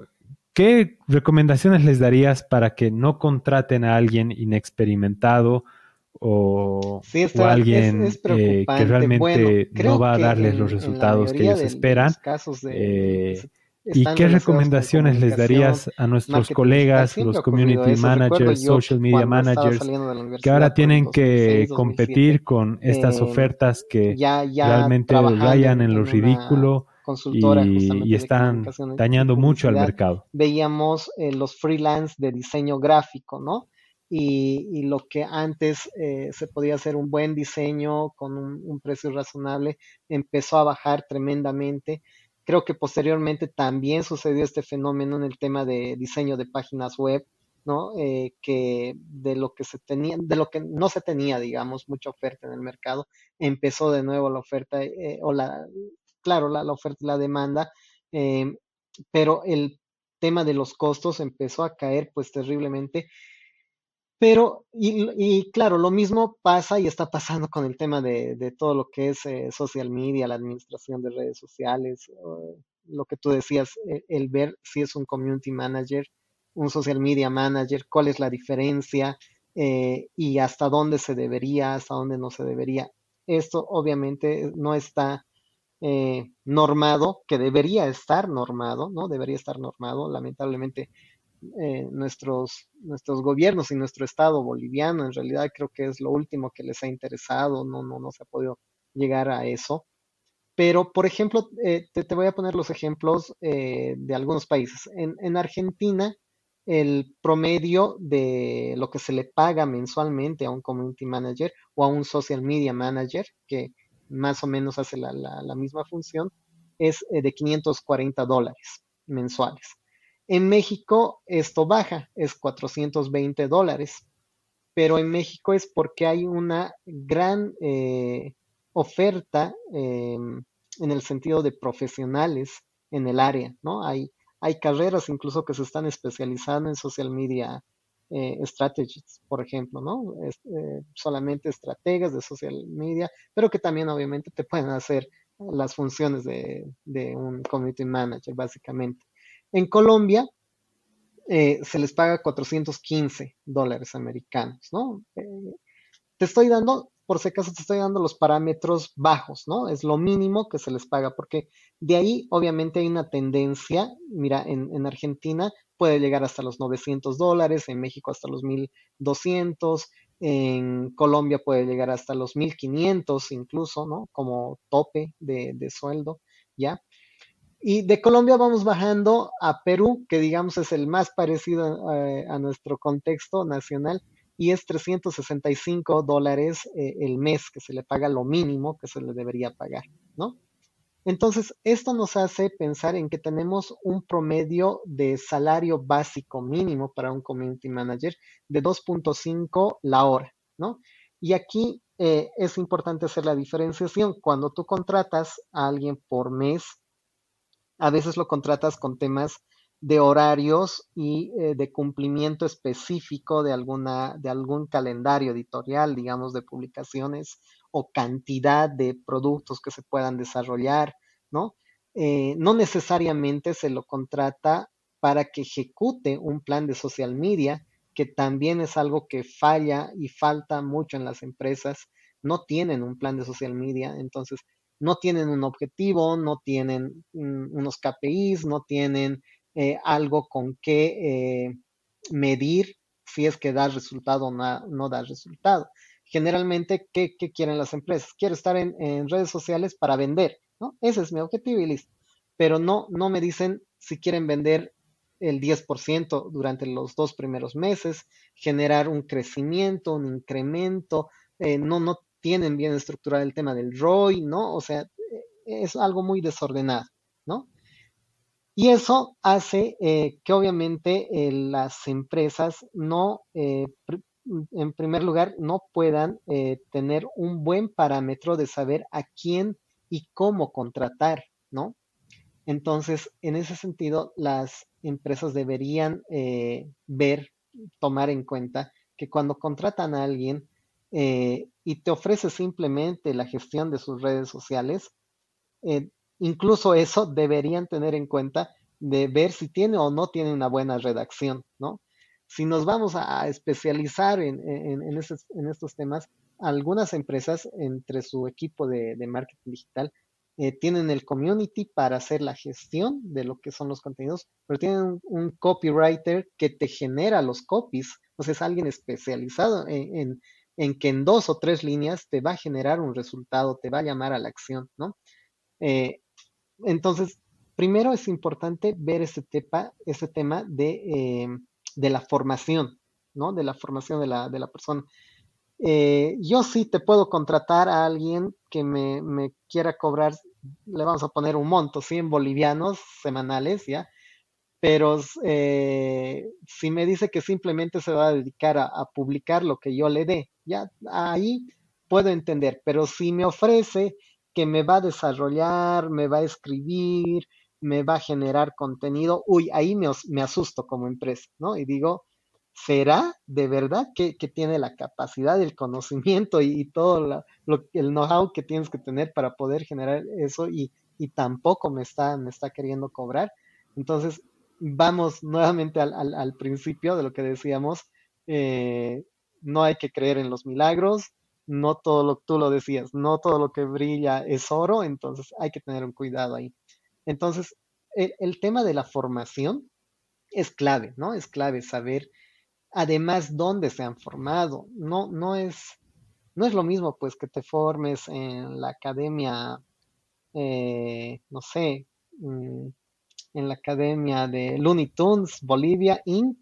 ¿qué recomendaciones les darías para que no contraten a alguien inexperimentado o, alguien eh, que realmente no va a darles los resultados que ellos esperan? Eh, ¿Y qué recomendaciones les darías a nuestros colegas, los community managers, social media managers, que ahora tienen que competir con estas eh, ofertas que realmente rayan en lo ridículo y, están dañando mucho al mercado? Veíamos eh, los freelance de diseño gráfico, ¿no? Y, lo que antes eh, se podía hacer un buen diseño con un precio razonable empezó a bajar tremendamente Creo que posteriormente también sucedió este fenómeno en el tema de diseño de páginas web, ¿no? Eh, que de lo que se tenía, de lo que no se tenía, digamos, mucha oferta en el mercado, empezó de nuevo la oferta, eh, o la, claro, la, oferta y la demanda, em, pero el tema de los costos empezó a caer pues terriblemente Pero, y, claro, lo mismo pasa y está pasando con el tema de, todo lo que es eh, social media, la administración de redes sociales, lo que tú decías, eh, el ver si es un community manager, un social media manager, cuál es la diferencia eh, y hasta dónde se debería, hasta dónde no se debería. Esto obviamente no está normado, que debería estar normado, ¿no? Debería estar normado. Lamentablemente eh, nuestros, nuestros gobiernos y nuestro Estado boliviano. En realidad creo que es lo último que les ha interesado, no, no, no se ha podido llegar a eso. Pero, por ejemplo, eh, te, voy a poner los ejemplos eh, de algunos países. En, en, Argentina, el promedio de lo que se le paga mensualmente a un community manager o a un social media manager, que más o menos hace la, la, la misma función, es de 540 dólares mensuales. En México esto baja, es 420 dólares, pero en México es porque hay una gran eh, oferta em, en el sentido de profesionales en el área, ¿no? Hay, hay carreras incluso que se están especializando en social media eh, strategies, por ejemplo, ¿no? Eh, solamente estrategas de social media, pero que también obviamente te pueden hacer las funciones de, de un community manager, básicamente. En Colombia eh, se les paga 415 dólares americanos, ¿no? Eh, te estoy dando, por si acaso te estoy dando los parámetros bajos, ¿no? Es lo mínimo que se les paga, porque de ahí obviamente hay una tendencia, mira, en, en Argentina puede llegar hasta los 900 dólares, en México hasta los 1200, en Colombia puede llegar hasta los 1500 incluso, ¿no? Como tope de sueldo, ¿ya? Y de Colombia vamos bajando a Perú, que digamos es el más parecido eh, a, nuestro contexto nacional, y es 365 dólares eh, el mes que se le paga lo mínimo que se le debería pagar, ¿no? Entonces, esto nos hace pensar en que tenemos un promedio de salario básico mínimo para un community manager de 2.5 la hora, ¿no? Y aquí eh, es importante hacer la diferenciación. Cuando tú contratas a alguien por mes, a veces lo contratas con temas de horarios y eh, de cumplimiento específico de, alguna, de algún calendario editorial, digamos, de publicaciones o cantidad de productos que se puedan desarrollar, ¿no? Eh, no necesariamente se lo contrata para que ejecute un plan de social media, que también es algo que falla y falta mucho en las empresas. No tienen un plan de social media, entonces no tienen un objetivo, no tienen unos KPIs, no tienen eh, algo con qué eh, medir si es que da resultado o no, da resultado. Generalmente, ¿qué, quieren las empresas? Quiero estar en, redes sociales para vender, ¿no? Ese es mi objetivo y listo. Pero no, no me dicen si quieren vender el 10% durante los dos primeros meses, generar un crecimiento, un incremento, eh, no, no, tienen bien estructurado el tema del ROI, ¿no? O sea, es algo muy desordenado, ¿no? Y eso hace eh, que obviamente eh, las empresas no, eh, en primer lugar, no puedan tener un buen parámetro de saber a quién y cómo contratar, ¿no? Entonces, en ese sentido, las empresas deberían ver, tomar en cuenta que cuando contratan a alguien, eh, y te ofrece simplemente la gestión de sus redes sociales, eh, incluso eso deberían tener en cuenta de ver si tiene o no tiene una buena redacción, ¿no? Si nos vamos a especializar en, estos, temas, algunas empresas entre su equipo de, marketing digital eh, tienen el community para hacer la gestión de lo que son los contenidos, pero tienen un, copywriter que te genera los copies, o sea, es alguien especializado en, en que en dos o tres líneas te va a generar un resultado, te va a llamar a la acción, ¿no? Eh, entonces, primero es importante ver ese, tepa, ese tema de, eh, de, la formación, ¿no? De la formación de la, de la persona. Eh, yo sí te puedo contratar a alguien que me, me, quiera cobrar, le vamos a poner un monto, 100 bolivianos semanales, ¿ya? Pero eh, si me dice que simplemente se va a dedicar a, publicar lo que yo le dé, ya ahí puedo entender, pero si me ofrece que me va a desarrollar, me va a escribir, me va a generar contenido, uy, ahí me, asusto como empresa, ¿no? Y digo, ¿será de verdad que, tiene la capacidad, el conocimiento y, todo el know-how que tienes que tener para poder generar eso y, tampoco me está, me está queriendo cobrar? Entonces, vamos nuevamente al, principio de lo que decíamos, eh, no hay que creer en los milagros, no todo lo tú lo decías, no todo lo que brilla es oro, entonces hay que tener un cuidado ahí. Entonces, el tema de la formación es clave, ¿no? Es clave saber además dónde se han formado. No, no, es, no es lo mismo pues que te formes en la academia, eh, no sé, mm, en la academia de Looney Tunes, Bolivia Inc.,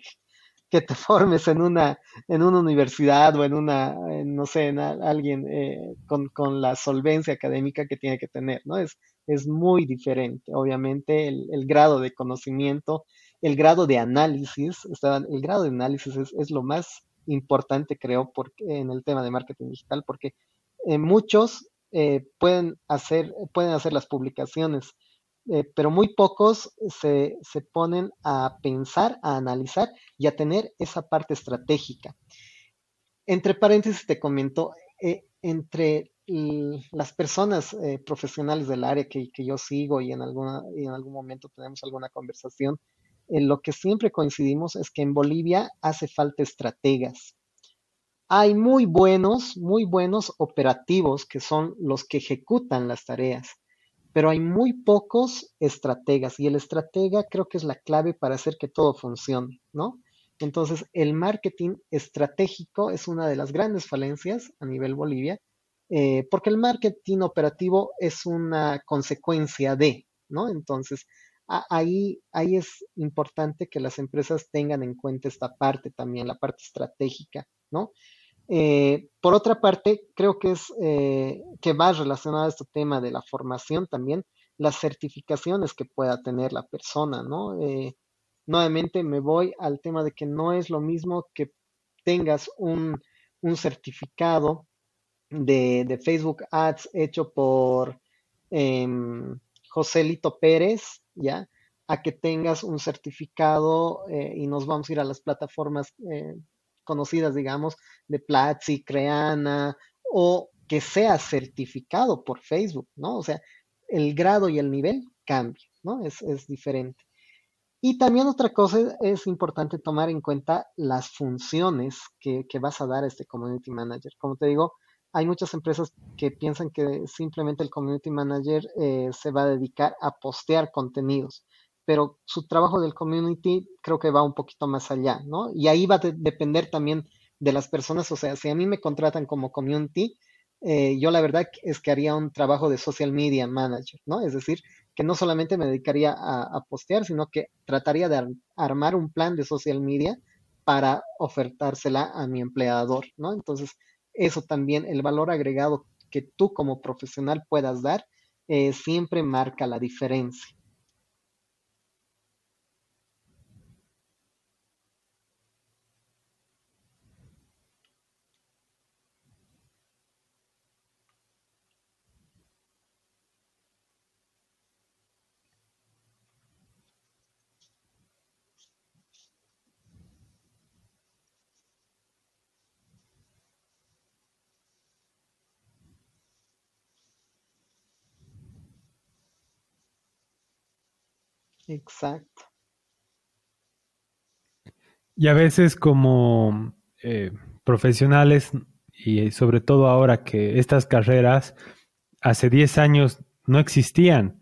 que te formes en una, en una universidad o en una, no sé, en alguien eh, con, la solvencia académica que tiene que tener, ¿no? Es, es muy diferente. Obviamente el, grado de conocimiento el grado de análisis, el grado de análisis es, lo más importante, creo, porque, en el tema de marketing digital, porque eh, muchos eh, pueden, hacer, pueden hacer las publicaciones, eh, pero muy pocos se, se, ponen a pensar, a analizar y a tener esa parte estratégica. Entre paréntesis te comento, entre las personas profesionales del área que, que, yo sigo y en, alguna, y en algún momento tenemos alguna conversación, lo que siempre coincidimos es que en Bolivia hace falta estrategas. Hay muy buenos, muy buenos operativos que son los que ejecutan las tareas, pero hay muy pocos estrategas y el estratega creo que es la clave para hacer que todo funcione, ¿no? Entonces, el marketing estratégico es una de las grandes falencias a nivel Bolivia, eh, porque el marketing operativo es una consecuencia de, ¿no? Entonces, ahí, ahí es importante que las empresas tengan en cuenta esta parte también, la parte estratégica, ¿no? Eh, por otra parte, creo que es eh, que va relacionado a este tema de la formación también, las certificaciones que pueda tener la persona, ¿no? Eh, nuevamente me voy al tema de que no es lo mismo que tengas un, certificado de, Facebook Ads hecho por em, Joselito Pérez ¿ya? A que tengas un certificado y nos vamos a ir a las plataformas conocidas, digamos, de Platzi, Creana, o que sea certificado por Facebook, ¿no? O sea, el grado y el nivel cambia, ¿no? Es, diferente. Y también otra cosa es importante tomar en cuenta las funciones que, vas a dar a este community manager. Como te digo, hay muchas empresas que piensan que simplemente el community manager eh, se va a dedicar a postear contenidos, pero su trabajo del community creo que va un poquito más allá, ¿no? Y ahí va a depender también de las personas, o sea, si a mí me contratan como community, eh, yo la verdad es que haría un trabajo de social media manager, ¿no? Es decir, que no solamente me dedicaría a, postear, sino que trataría de armar un plan de social media para ofertársela a mi empleador, ¿no? Entonces, eso también, el valor agregado que tú como profesional puedas dar, eh, siempre marca la diferencia. Exacto. Y a veces como eh, profesionales, y sobre todo ahora que estas carreras hace 10 años no existían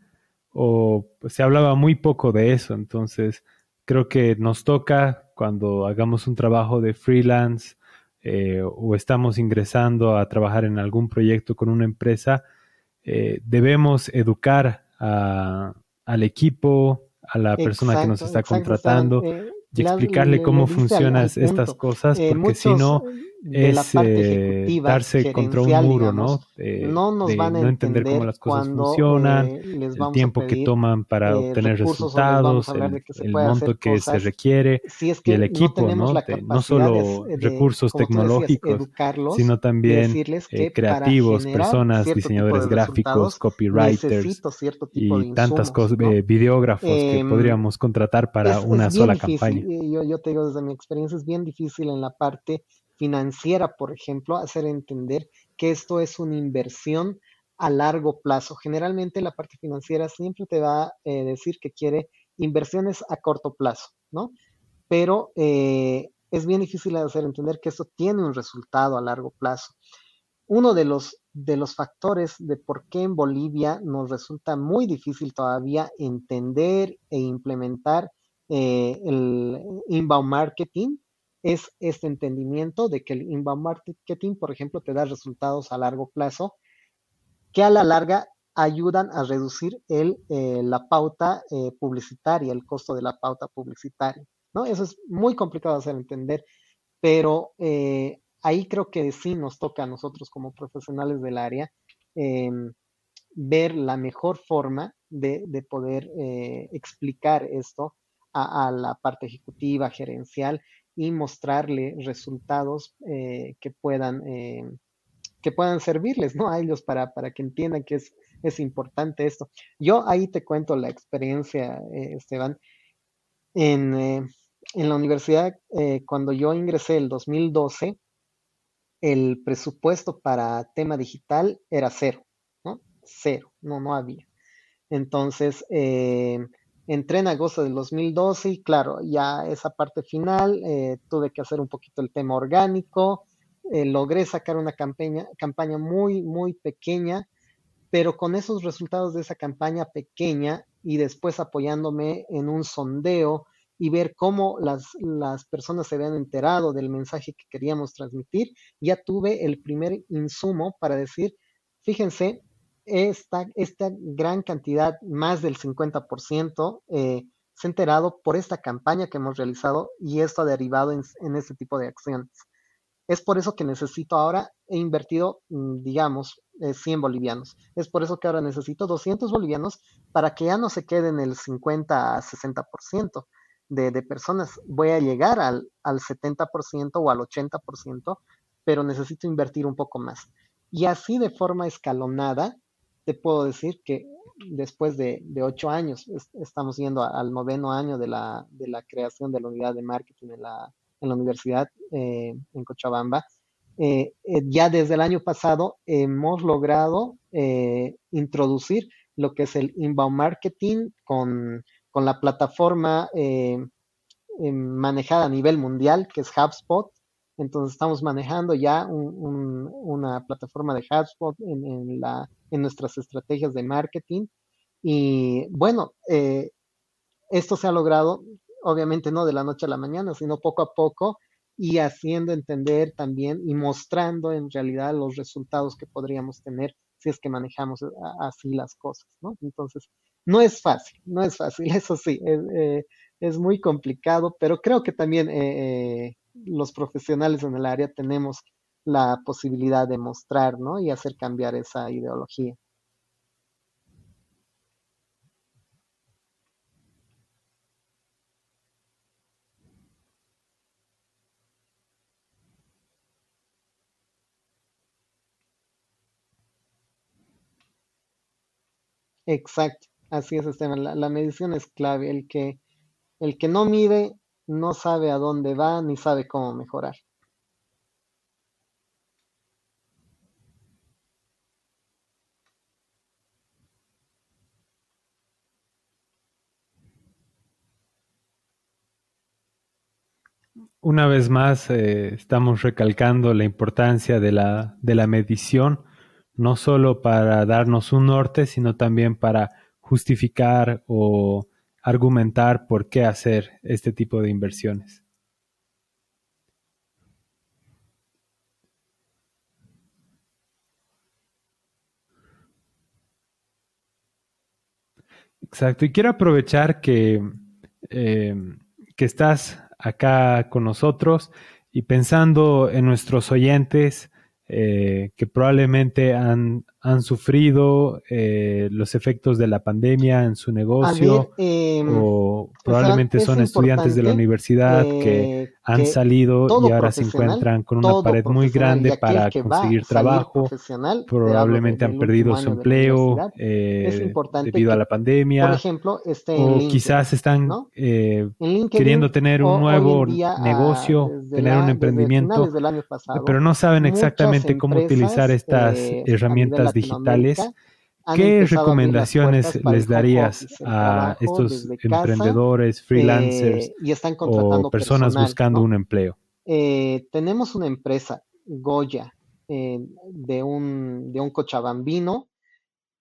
o se hablaba muy poco de eso, entonces creo que nos toca cuando hagamos un trabajo de freelance eh, o estamos ingresando a trabajar en algún proyecto con una empresa, eh, debemos educar al equipo, a la persona que nos está contratando eh, y explicarle cómo funcionan estas cosas, eh, porque si no, de la parte eh, ejecutiva, darse contra un muro, ¿no? no nos van a entender, cómo las cosas funcionan, eh, el tiempo que toman para eh, obtener resultados, el, monto que se requiere y el equipo, ¿no? no solo recursos tecnológicos, sino también creativos, personas, diseñadores gráficos, copywriters y tantas cosas, videógrafos que em, podríamos contratar para una sola campaña. Yo, yo te digo desde mi experiencia, es bien difícil en la parte financiera, por ejemplo, hacer entender que esto es una inversión a largo plazo. Generalmente la parte financiera siempre te va a eh, decir que quiere inversiones a corto plazo, ¿no? Pero eh, es bien difícil hacer entender que esto tiene un resultado a largo plazo. Uno de los, de los factores de por qué en Bolivia nos resulta muy difícil todavía entender e implementar eh, el inbound marketing es este entendimiento de que el inbound marketing, por ejemplo, te da resultados a largo plazo que a la larga ayudan a reducir el, eh, la pauta eh, publicitaria, el costo de la pauta publicitaria. ¿no? Eso es muy complicado de hacer entender, pero eh, ahí creo que sí nos toca a nosotros como profesionales del área em, ver la mejor forma de, poder explicar esto a, la parte ejecutiva, gerencial y mostrarle resultados eh, que, puedan, eh, que puedan servirles ¿no? a ellos para, para que entiendan que es, es, importante esto. Yo ahí te cuento la experiencia, eh, Esteban. En, en, la universidad, cuando yo ingresé el 2012, el presupuesto para tema digital era cero, ¿no? Cero, no, no había. Entonces, Entré en agosto del 2012 y claro, ya esa parte final eh, tuve que hacer un poquito el tema orgánico. Eh, logré sacar una campaña, campaña muy, muy pequeña, pero con esos resultados de esa campaña pequeña y después apoyándome en un sondeo y ver cómo las, las personas se habían enterado del mensaje que queríamos transmitir, ya tuve el primer insumo para decir, fíjense, esta, esta gran cantidad, más del 50%, eh, se ha enterado por esta campaña que hemos realizado y esto ha derivado en, este tipo de acciones. Es por eso que necesito ahora, he invertido, mm, digamos, 100 eh, bolivianos. Es por eso que ahora necesito 200 bolivianos para que ya no se queden el 50 a 60% de, de personas. Voy a llegar al, al 70% o al 80%, pero necesito invertir un poco más. Y así de forma escalonada, te puedo decir que después de, ocho años, estamos yendo al noveno año de la, de la, creación de la unidad de marketing en la, en la universidad eh, en Cochabamba, eh, eh, ya desde el año pasado hemos logrado introducir lo que es el inbound marketing con, con la plataforma manejada a nivel mundial, que es HubSpot, entonces estamos manejando ya una plataforma de HubSpot en, la, en, nuestras estrategias de marketing. Y bueno, eh, esto se ha logrado, obviamente no de la noche a la mañana, sino poco a poco y haciendo entender también y mostrando en realidad los resultados que podríamos tener si es que manejamos así las cosas, ¿no? Entonces, no es fácil, no es fácil, eso sí, es, eh, muy complicado, pero creo que también eh, los profesionales en el área tenemos la posibilidad de mostrar ¿no? y hacer cambiar esa ideología. Exacto, así es, Esteban. La, la medición es clave. El que, el que no mide no sabe a dónde va ni sabe cómo mejorar. Una vez más, eh, estamos recalcando la importancia de la, de la medición, no solo para darnos un norte, sino también para justificar o argumentar por qué hacer este tipo de inversiones. Exacto, y quiero aprovechar que, eh, que estás acá con nosotros y pensando en nuestros oyentes eh, que probablemente han, han sufrido eh, los efectos de la pandemia en su negocio em, o probablemente son estudiantes de la universidad que han que salido y ahora se encuentran con una pared muy grande para conseguir trabajo, probablemente han perdido su empleo eh, debido a la pandemia por ejemplo, esté en o LinkedIn, quizás están ¿no? eh, LinkedIn, queriendo tener un nuevo ah, negocio, tener la- un emprendimiento, pasado, pero no saben exactamente cómo utilizar estas eh, nivel herramientas digitales. ¿Qué recomendaciones les darías a estos emprendedores, freelancers eh, y están o contratando personas personal, buscando ¿no? un empleo? Eh, tenemos una empresa, Goya, eh, de un, de un cochabambino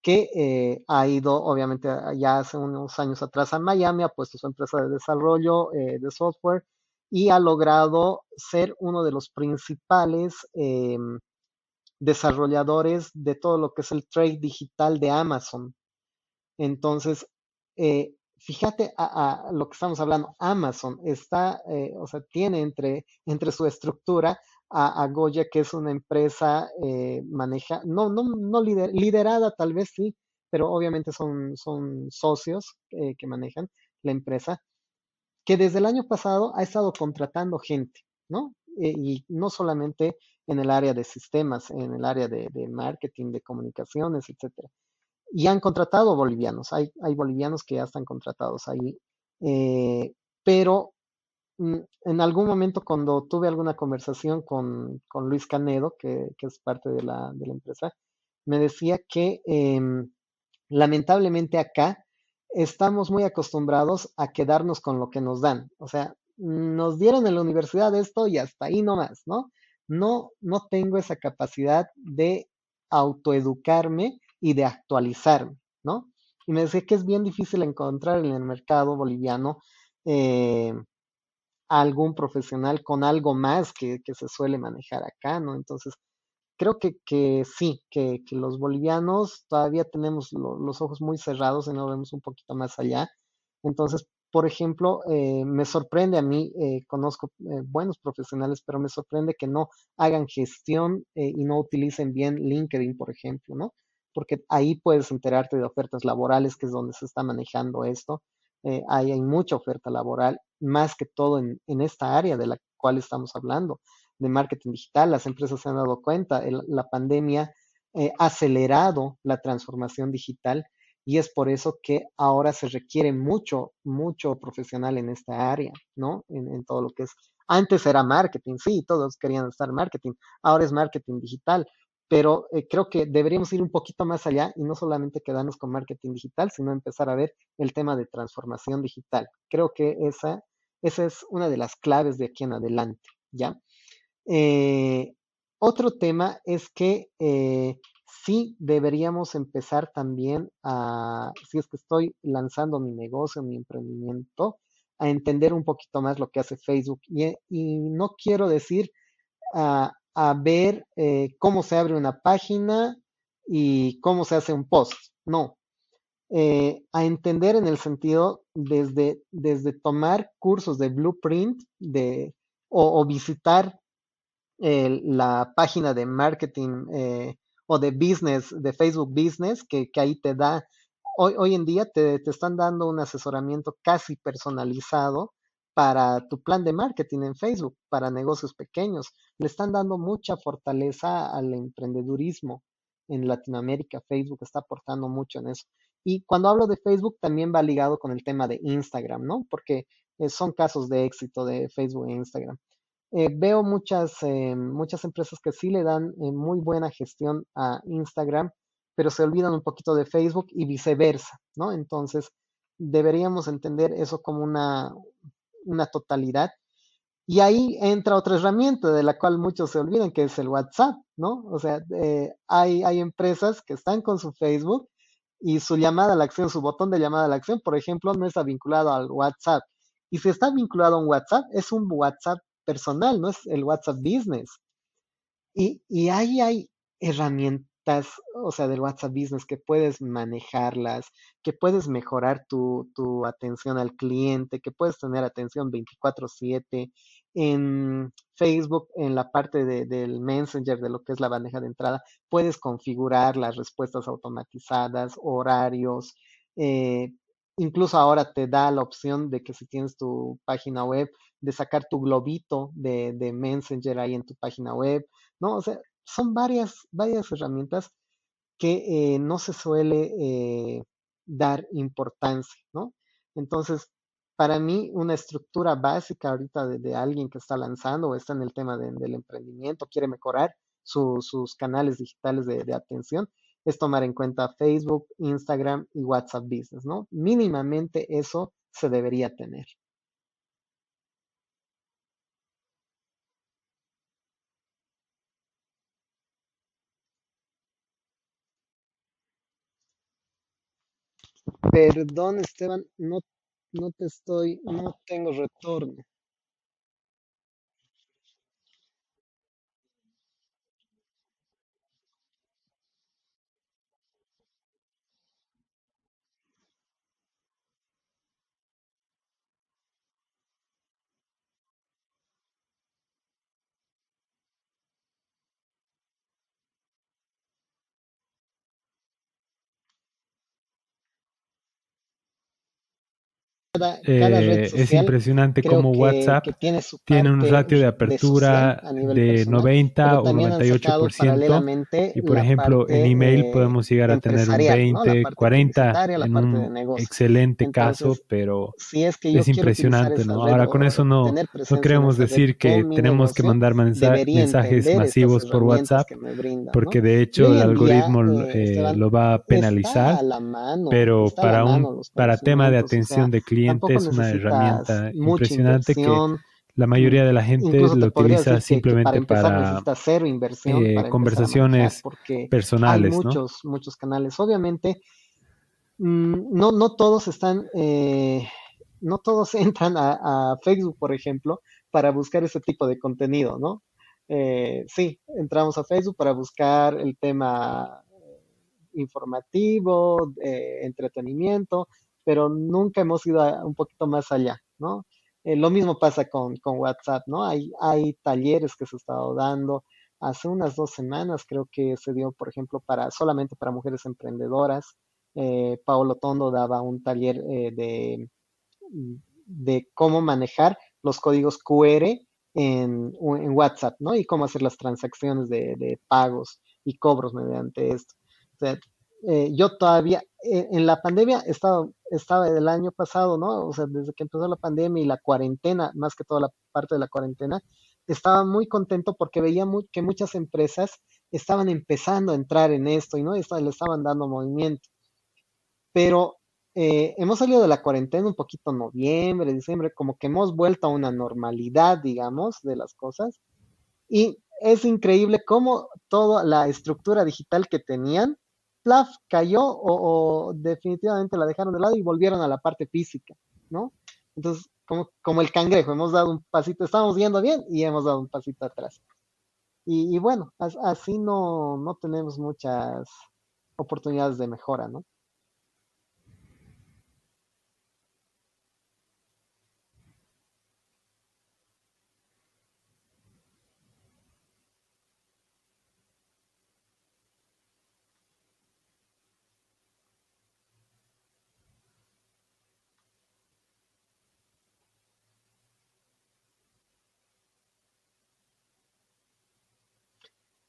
que eh, ha ido, obviamente, ya hace unos años atrás a Miami, ha puesto su empresa de desarrollo eh, de software y ha logrado ser uno de los principales em, desarrolladores de todo lo que es el trade digital de Amazon. Entonces, eh, fíjate a, lo que estamos hablando. Amazon está, eh, o sea, tiene entre, entre su estructura a, a Goya, que es una empresa eh, maneja, no, no, no lider- liderada, tal vez sí, pero obviamente son, son socios eh, que manejan la empresa, que desde el año pasado ha estado contratando gente, ¿no? Eh, y no solamente en el área de sistemas, en el área de, marketing, de comunicaciones, etcétera y han contratado bolivianos. Hay, hay bolivianos que ya están contratados ahí. Eh, pero mm, en algún momento cuando tuve alguna conversación con, con Luis Canedo, que, que es parte de la, de la empresa, me decía que em, lamentablemente acá estamos muy acostumbrados a quedarnos con lo que nos dan. O sea, nos dieron en la universidad esto y hasta ahí nomás, ¿no? No, no tengo esa capacidad de autoeducarme y de actualizarme, ¿no? Y me decía que es bien difícil encontrar en el mercado boliviano eh, algún profesional con algo más que, que se suele manejar acá, ¿no? Entonces, creo que, que sí, que, que los bolivianos todavía tenemos lo- los ojos muy cerrados y no vemos un poquito más allá. Entonces, por ejemplo, eh, me sorprende a mí, eh, conozco eh, buenos profesionales, pero me sorprende que no hagan gestión eh, y no utilicen bien LinkedIn, por ejemplo, ¿no? Porque ahí puedes enterarte de ofertas laborales, que es donde se está manejando esto. Eh, ahí hay mucha oferta laboral, más que todo en, esta área de la cual estamos hablando de marketing digital, las empresas se han dado cuenta, la pandemia ha acelerado la transformación digital y es por eso que ahora se requiere mucho, mucho profesional en esta área, ¿no? En, en todo lo que es. Antes era marketing, sí, todos querían estar en marketing, ahora es marketing digital, pero eh, creo que deberíamos ir un poquito más allá y no solamente quedarnos con marketing digital, sino empezar a ver el tema de transformación digital. Creo que esa, esa es una de las claves de aquí en adelante, ¿ya? Eh, otro tema es que eh, sí deberíamos empezar también a, si es que estoy lanzando mi negocio, mi emprendimiento, a entender un poquito más lo que hace Facebook. Y, no quiero decir a, a ver eh, cómo se abre una página y cómo se hace un post. No, eh, a entender en el sentido desde, desde tomar cursos de blueprint de, o, visitar eh, la página de marketing o de business, de Facebook Business, que, que ahí te da, hoy, hoy en día te, te, están dando un asesoramiento casi personalizado para tu plan de marketing en Facebook, para negocios pequeños. Le están dando mucha fortaleza al emprendedurismo en Latinoamérica. Facebook está aportando mucho en eso. Y cuando hablo de Facebook, también va ligado con el tema de Instagram, ¿no? Porque eh, son casos de éxito de Facebook e Instagram. Eh, veo muchas, eh, muchas empresas que sí le dan eh, muy buena gestión a Instagram, pero se olvidan un poquito de Facebook y viceversa, ¿no? Entonces, deberíamos entender eso como una, una totalidad. Y ahí entra otra herramienta de la cual muchos se olvidan, que es el WhatsApp, ¿no? O sea, hay, hay empresas que están con su Facebook y su llamada a la acción, su botón de llamada a la acción, por ejemplo, no está vinculado al WhatsApp. Y si está vinculado a un WhatsApp, es un WhatsApp personal, no es el WhatsApp Business. Y, y ahí hay listas, o sea, del WhatsApp Business, que puedes manejarlas, que puedes mejorar tu, tu atención al cliente, que puedes tener atención 24/7. En Facebook, en la parte de, del Messenger, de lo que es la bandeja de entrada, puedes configurar las respuestas automatizadas, horarios. Eh, incluso ahora te da la opción de que si tienes tu página web, de sacar tu globito de, de Messenger ahí en tu página web, ¿no? O sea, son varias, varias herramientas que eh, no se suele eh, dar importancia, ¿no? Entonces, para mí, una estructura básica ahorita de, alguien que está lanzando o está en el tema del emprendimiento, quiere mejorar sus canales digitales de, de, atención, es tomar en cuenta Facebook, Instagram y WhatsApp Business, ¿no? Mínimamente eso se debería tener. Perdón, Esteban, no, no te estoy, no tengo retorno. Eh, es impresionante como WhatsApp tiene, un ratio de apertura de, 90 o 98%. Y por ejemplo, en email podemos llegar a tener un 20, 40 en un excelente caso, pero es, impresionante. ¿no? Ahora con eso no, no queremos decir que tenemos que mandar mensajes masivos por WhatsApp, porque de hecho el algoritmo eh, eh, lo va a penalizar, pero para, un, para tema de atención de clientes, es una herramienta impresionante que la mayoría de la gente lo utiliza simplemente para, eh, conversaciones personales. Hay muchos, muchos canales. Obviamente, mm, no, no todos están, eh, no todos entran a, Facebook, por ejemplo, para buscar ese tipo de contenido, ¿no? Eh, sí, entramos a Facebook para buscar el tema informativo, entretenimiento, pero nunca hemos ido un poquito más allá, ¿no? Eh, lo mismo pasa con, con, WhatsApp, ¿no? Hay, hay talleres que se han estado dando. Hace unas dos semanas creo que se dio, por ejemplo, para solamente para mujeres emprendedoras. Eh, Paolo Tondo daba un taller eh, de, de cómo manejar los códigos QR en, en, WhatsApp, ¿no? Y cómo hacer las transacciones de, de pagos y cobros mediante esto. O sea, eh, yo todavía, eh, en la pandemia estaba, estaba el año pasado, ¿no? O sea, desde que empezó la pandemia y la cuarentena, más que toda la parte de la cuarentena, estaba muy contento porque veía que muchas empresas estaban empezando a entrar en esto y no le estaban dando movimiento. Pero eh, hemos salido de la cuarentena un poquito noviembre, diciembre, como que hemos vuelto a una normalidad, digamos, de las cosas. Y es increíble cómo toda la estructura digital que tenían cayó o, definitivamente la dejaron de lado y volvieron a la parte física, ¿no? Entonces, como, como el cangrejo, hemos dado un pasito, estábamos viendo bien y hemos dado un pasito atrás. Y, bueno, así no, no tenemos muchas oportunidades de mejora, ¿no?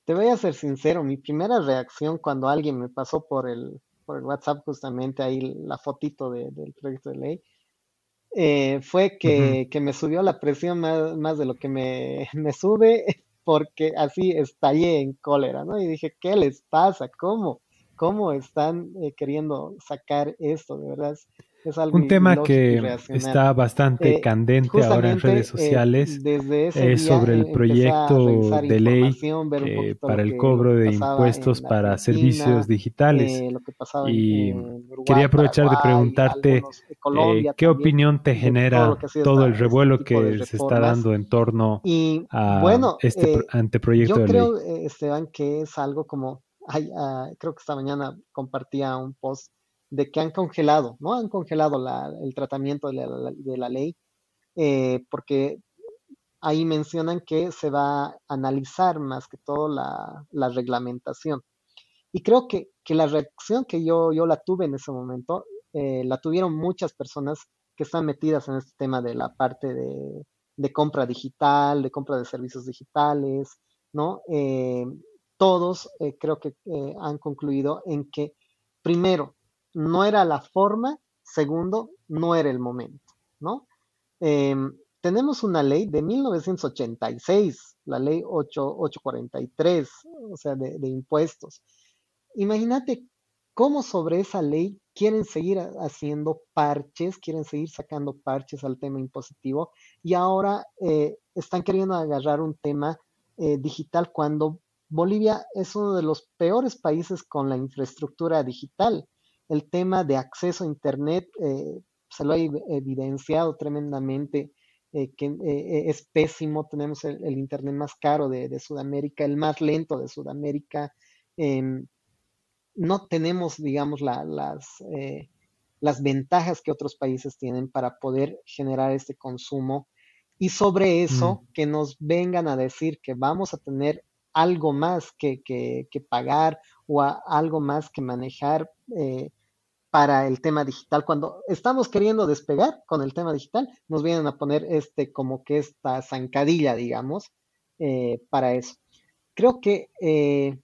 Te voy a ser sincero, mi primera reacción cuando alguien me pasó por el, por el WhatsApp justamente ahí la fotito del proyecto de ley, eh, fue que, que, me subió la presión más, más de lo que me, me, sube, porque así estallé en cólera, ¿no? Y dije, ¿qué les pasa? ¿Cómo? ¿Cómo están eh, queriendo sacar esto? De verdad, un tema que está bastante eh, candente ahora en redes eh, sociales es sobre el proyecto de ley eh, para el cobro de impuestos para servicios digitales. y quería aprovechar de preguntarte qué opinión te genera todo, el revuelo que se está dando en torno a este anteproyecto de ley. Yo creo, Esteban, que es algo como ah, creo que esta mañana compartía un post de que han congelado, ¿no? Han congelado el tratamiento de la, ley eh, porque ahí mencionan que se va a analizar más que todo la, reglamentación. Y creo que, la reacción que yo, yo la tuve en ese momento, eh, la tuvieron muchas personas que están metidas en este tema de la parte de, compra digital, de compra de servicios digitales, ¿no? Eh, todos creo que han concluido en que, primero, no era la forma, segundo, no era el momento, ¿no? Em, tenemos una ley de 1986, la ley 843, o sea, de, impuestos. Imagínate cómo sobre esa ley quieren seguir haciendo parches, quieren seguir sacando parches al tema impositivo y ahora eh, están queriendo agarrar un tema eh, digital cuando Bolivia es uno de los peores países con la infraestructura digital. El tema de acceso a Internet eh, se lo ha evidenciado tremendamente eh, que eh, es pésimo, tenemos el, Internet más caro de, Sudamérica, el más lento de Sudamérica, em, no tenemos, digamos, las, las ventajas que otros países tienen para poder generar este consumo. Y sobre eso, mm. que nos vengan a decir que vamos a tener algo más que, pagar o algo más que manejar para el tema digital. Cuando estamos queriendo despegar con el tema digital, nos vienen a poner este como que esta zancadilla, digamos, eh, para eso. Creo que, eh,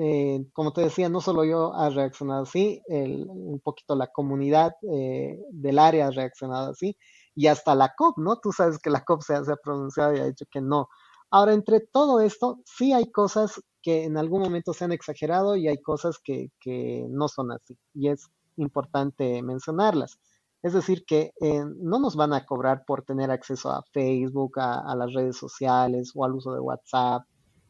eh, como te decía, no solo yo ha reaccionado así, un poquito la comunidad del área ha reaccionado así, y hasta la COP, ¿no? Tú sabes que la COP se ha pronunciado y ha dicho que no. Ahora, entre todo esto, sí hay cosas que en algún momento se han exagerado y hay cosas que, no son así. Y es importante mencionarlas. Es decir, que eh, no nos van a cobrar por tener acceso a Facebook, a, las redes sociales o al uso de WhatsApp.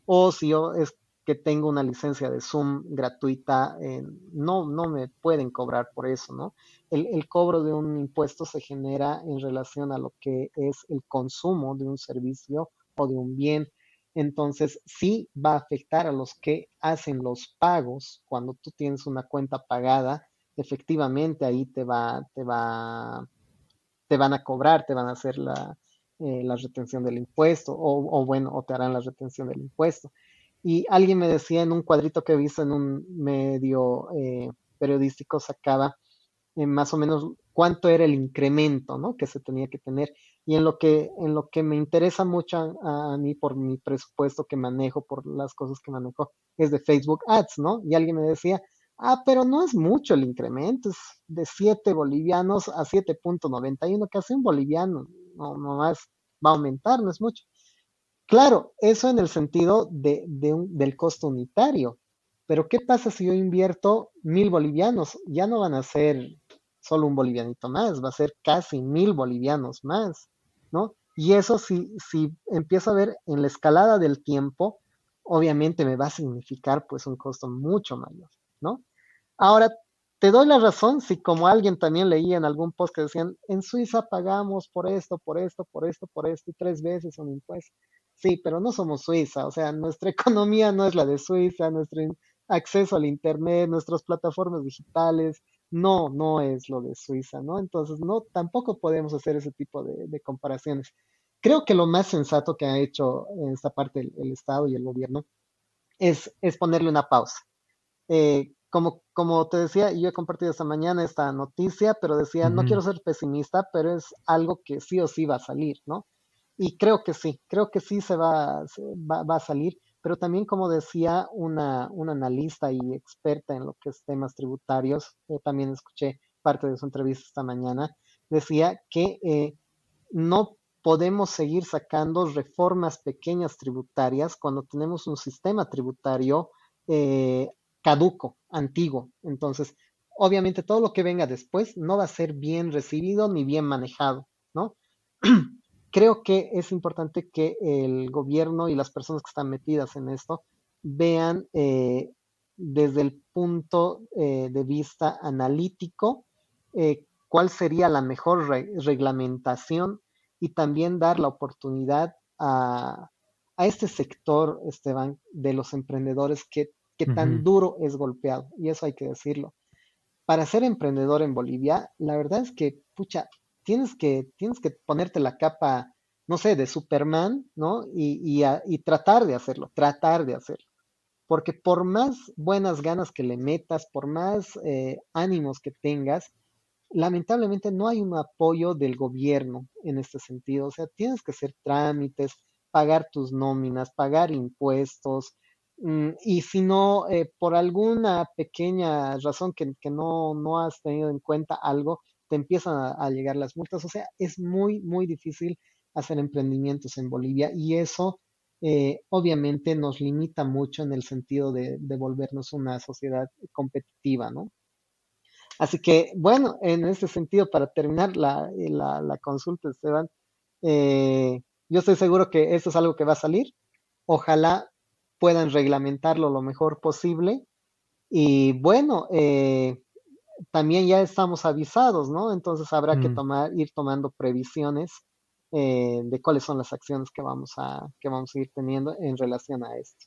O si yo es que tengo una licencia de Zoom gratuita, eh, no, no me pueden cobrar por eso, ¿no? El, el, cobro de un impuesto se genera en relación a lo que es el consumo de un servicio o de un bien entonces, sí va a afectar a los que hacen los pagos. Cuando tú tienes una cuenta pagada, efectivamente ahí te va, te va, te van a cobrar, te van a hacer la, eh, retención del impuesto, o, bueno, o te harán la retención del impuesto. Y alguien me decía en un cuadrito que he visto en un medio eh, periodístico, sacaba eh, más o menos cuánto era el incremento ¿no? que se tenía que tener. Y en lo que, en lo que me interesa mucho a, mí por mi presupuesto que manejo, por las cosas que manejo, es de Facebook Ads, ¿no? Y alguien me decía, ah, pero no es mucho el incremento, es de 7 bolivianos a 7.91, casi un boliviano, no, no más va a aumentar, no es mucho. Claro, eso en el sentido de, de un, del costo unitario, pero ¿qué pasa si yo invierto mil bolivianos? Ya no van a ser solo un bolivianito más, va a ser casi mil bolivianos más, ¿no? Y eso si, si empiezo a ver en la escalada del tiempo, obviamente me va a significar pues un costo mucho mayor, ¿no? Ahora, te doy la razón si como alguien también leía en algún post que decían, en Suiza pagamos por esto, por esto, por esto, por esto, y tres veces un impuesto. Sí, pero no somos Suiza, o sea, nuestra economía no es la de Suiza, nuestro acceso al Internet, nuestras plataformas digitales, no, no es lo de Suiza, ¿no? Entonces, no, tampoco podemos hacer ese tipo de, comparaciones. Creo que lo más sensato que ha hecho en esta parte el, Estado y el gobierno es, es ponerle una pausa. Eh, como, como te decía, yo he compartido esta mañana esta noticia, pero decía, no quiero ser pesimista, pero es algo que sí o sí va a salir, ¿no? Y creo que sí, creo que sí se va, va, va a salir pero también, como decía una, analista y experta en lo que es temas tributarios, también escuché parte de su entrevista esta mañana, decía que eh, no podemos seguir sacando reformas pequeñas tributarias cuando tenemos un sistema tributario eh, caduco, antiguo. Entonces, obviamente todo lo que venga después no va a ser bien recibido ni bien manejado, ¿no? creo que es importante que el gobierno y las personas que están metidas en esto vean eh, desde el punto eh, de vista analítico eh, cuál sería la mejor reglamentación y también dar la oportunidad a, a, este sector, Esteban, de los emprendedores que qué tan duro es golpeado, y eso hay que decirlo. Para ser emprendedor en Bolivia, la verdad es que, pucha, tienes que, tienes que ponerte la capa, no sé, de Superman, ¿no? Y, y, tratar de hacerlo, tratar de hacerlo. Porque por más buenas ganas que le metas, por más eh, ánimos que tengas, lamentablemente no hay un apoyo del gobierno en este sentido. O sea, tienes que hacer trámites, pagar tus nóminas, pagar impuestos. Mm, y si no, eh, por alguna pequeña razón que, no, no, has tenido en cuenta algo, te empiezan a, llegar las multas. O sea, es muy, muy difícil hacer emprendimientos en Bolivia y eso eh, obviamente nos limita mucho en el sentido de, de volvernos una sociedad competitiva, ¿no? Así que, bueno, en ese sentido, para terminar la, la, consulta, Esteban, eh, yo estoy seguro que esto es algo que va a salir. Ojalá puedan reglamentarlo lo mejor posible. Y bueno, eh, también ya estamos avisados, ¿no? Entonces habrá que mm. tomar, ir tomando previsiones eh, de cuáles son las acciones que vamos a, que vamos a ir teniendo en relación a esto.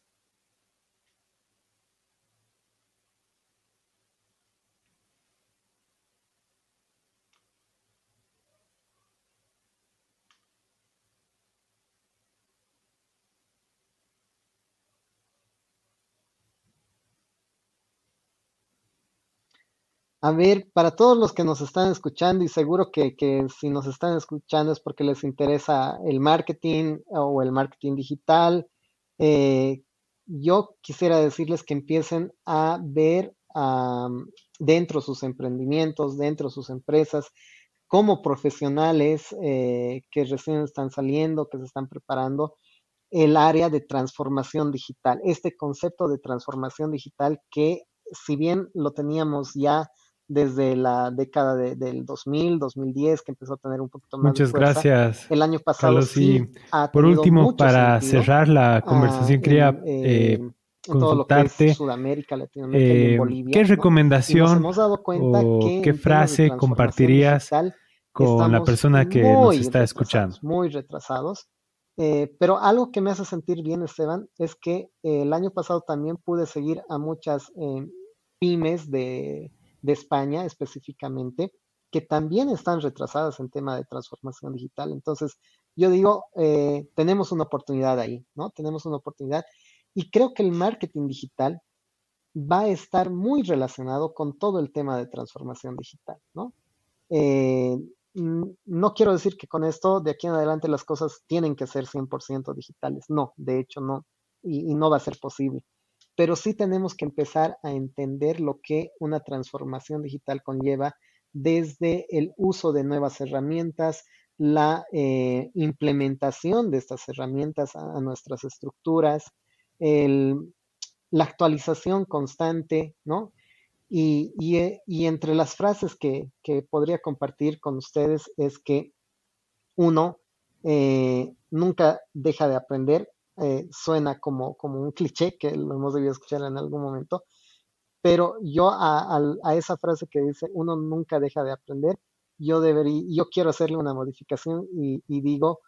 A ver, para todos los que nos están escuchando y seguro que, si nos están escuchando es porque les interesa el marketing o el marketing digital, eh, yo quisiera decirles que empiecen a ver dentro sus emprendimientos, dentro sus empresas, como profesionales eh, que recién están saliendo, que se están preparando, el área de transformación digital, este concepto de transformación digital que si bien lo teníamos ya desde la década del 2000, 2010, que empezó a tener un poquito más Muchas gracias. El año pasado sí. Por último, para cerrar la ah, conversación, quería eh, consultarte Sudamérica, Latinoamérica y eh, Bolivia. ¿Qué recomendación o qué frase compartirías con la persona que nos está escuchando? Muy retrasados. Eh, pero algo que me hace sentir bien, Esteban, es que el año pasado también pude seguir a muchas pymes de, de España específicamente, que también están retrasadas en tema de transformación digital. Entonces, yo digo, eh, tenemos una oportunidad ahí, ¿no? Tenemos una oportunidad y creo que el marketing digital va a estar muy relacionado con todo el tema de transformación digital, ¿no? Eh, no quiero decir que con esto de aquí en adelante las cosas tienen que ser 100% digitales, no, de hecho no, y no va a ser posible pero sí tenemos que empezar a entender lo que una transformación digital conlleva desde el uso de nuevas herramientas, la eh, implementación de estas herramientas a, nuestras estructuras, la actualización constante, ¿no? Y, eh, entre las frases que, podría compartir con ustedes es que uno eh, nunca deja de aprender, eh, suena como, como un cliché que lo hemos debido escuchar en algún momento, pero yo a, esa frase que dice uno nunca deja de aprender, yo debería, yo quiero hacerle una modificación y, digo,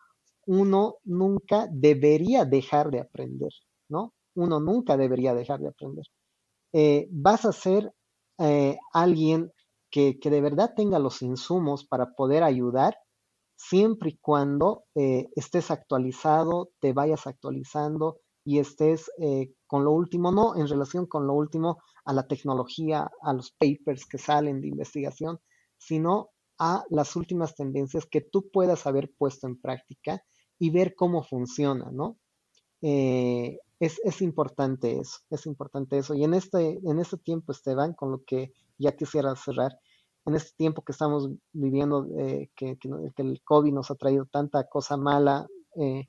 uno nunca debería dejar de aprender, ¿no? Uno nunca debería dejar de aprender. Eh, vas a ser eh, alguien que, que, de verdad tenga los insumos para poder ayudar siempre y cuando eh, estés actualizado, te vayas actualizando y estés eh, con lo último, no en relación con lo último a la tecnología, a los papers que salen de investigación, sino a las últimas tendencias que tú puedas haber puesto en práctica y ver cómo funciona, ¿no? Eh, es, es, importante eso, es importante eso. Y en este, en este tiempo, Esteban, con lo que ya quisiera cerrar, en este tiempo que estamos viviendo, eh, que, el COVID nos ha traído tanta cosa mala, eh,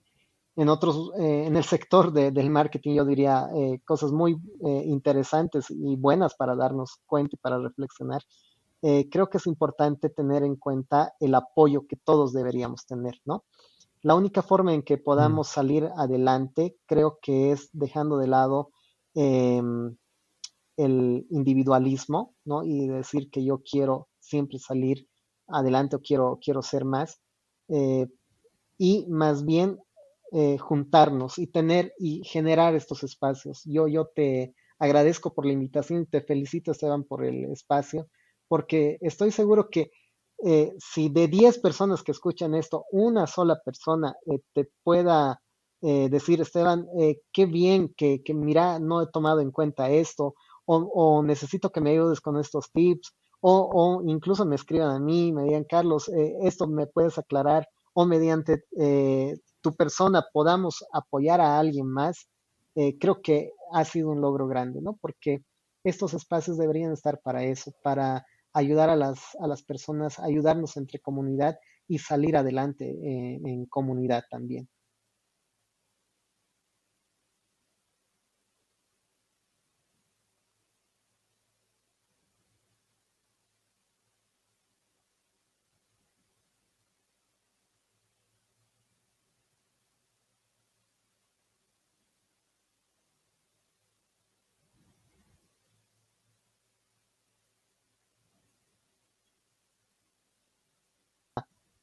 en otros, eh, en el sector del marketing, yo diría cosas muy interesantes y buenas para darnos cuenta y para reflexionar. creo que es importante tener en cuenta el apoyo que todos deberíamos tener, ¿no? La única forma en que mm. podamos salir adelante, creo que es dejando de lado em, el individualismo, ¿no? Y decir que yo quiero siempre salir adelante o quiero, quiero ser más. Eh, y más bien eh, juntarnos y tener y generar estos espacios. Yo, yo te agradezco por la invitación y te felicito, Esteban, por el espacio, porque estoy seguro que eh, si de 10 personas que escuchan esto, una sola persona eh, te pueda decir, Esteban, qué bien que, que, mira, no he tomado en cuenta esto, o, necesito que me ayudes con estos tips, o, o, incluso me escriban a mí, me digan, Carlos, esto me puedes aclarar, o mediante tu persona podamos apoyar a alguien más, creo que ha sido un logro grande, ¿no? Porque estos espacios deberían estar para eso, para ayudar a las, a las personas, ayudarnos entre comunidad y salir adelante eh, en comunidad también.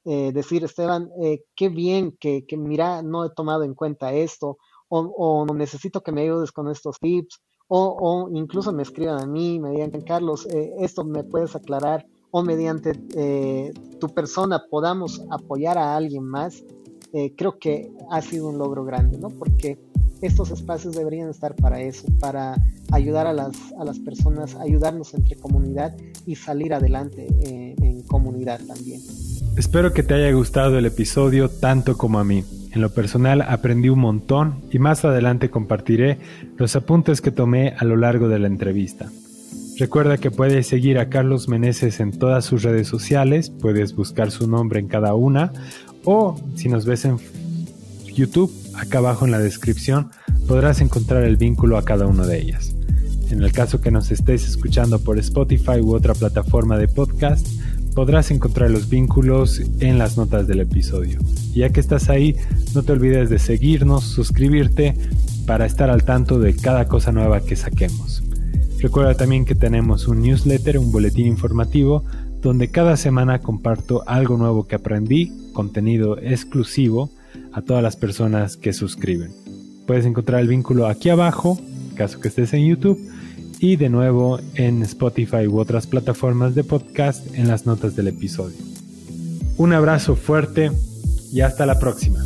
Eh, decir, Esteban, eh, qué bien que, que, mira, no he tomado en cuenta esto, o, o necesito que me ayudes con estos tips, o, o, incluso me escriban a mí, me digan, Carlos, eh, esto me puedes aclarar, o mediante tu persona podamos apoyar a alguien más, creo que ha sido un logro grande, ¿no? Porque estos espacios deberían estar para eso, para ayudar a las, a las personas, ayudarnos entre comunidad y salir adelante en comunidad también. Espero que te haya gustado el episodio tanto como a mí. En lo personal aprendí un montón y más adelante compartiré los apuntes que tomé a lo largo de la entrevista. Recuerda que puedes seguir a Carlos Meneses en todas sus redes sociales, puedes buscar su nombre en cada una o si nos ves en YouTube, acá abajo en la descripción podrás encontrar el vínculo a cada una de ellas. En el caso que nos estés escuchando por Spotify u otra plataforma de podcast, podrás encontrar los vínculos en las notas del episodio. ya que estás ahí, no te olvides de seguirnos, suscribirte para estar al tanto de cada cosa nueva que saquemos. Recuerda también que tenemos un newsletter, un boletín informativo, donde cada semana comparto algo nuevo que aprendí, contenido exclusivo a todas las personas que suscriben. Puedes encontrar el vínculo aquí abajo, caso que estés en YouTube, y de nuevo en Spotify u otras plataformas de podcast en las notas del episodio. Un abrazo fuerte y hasta la próxima.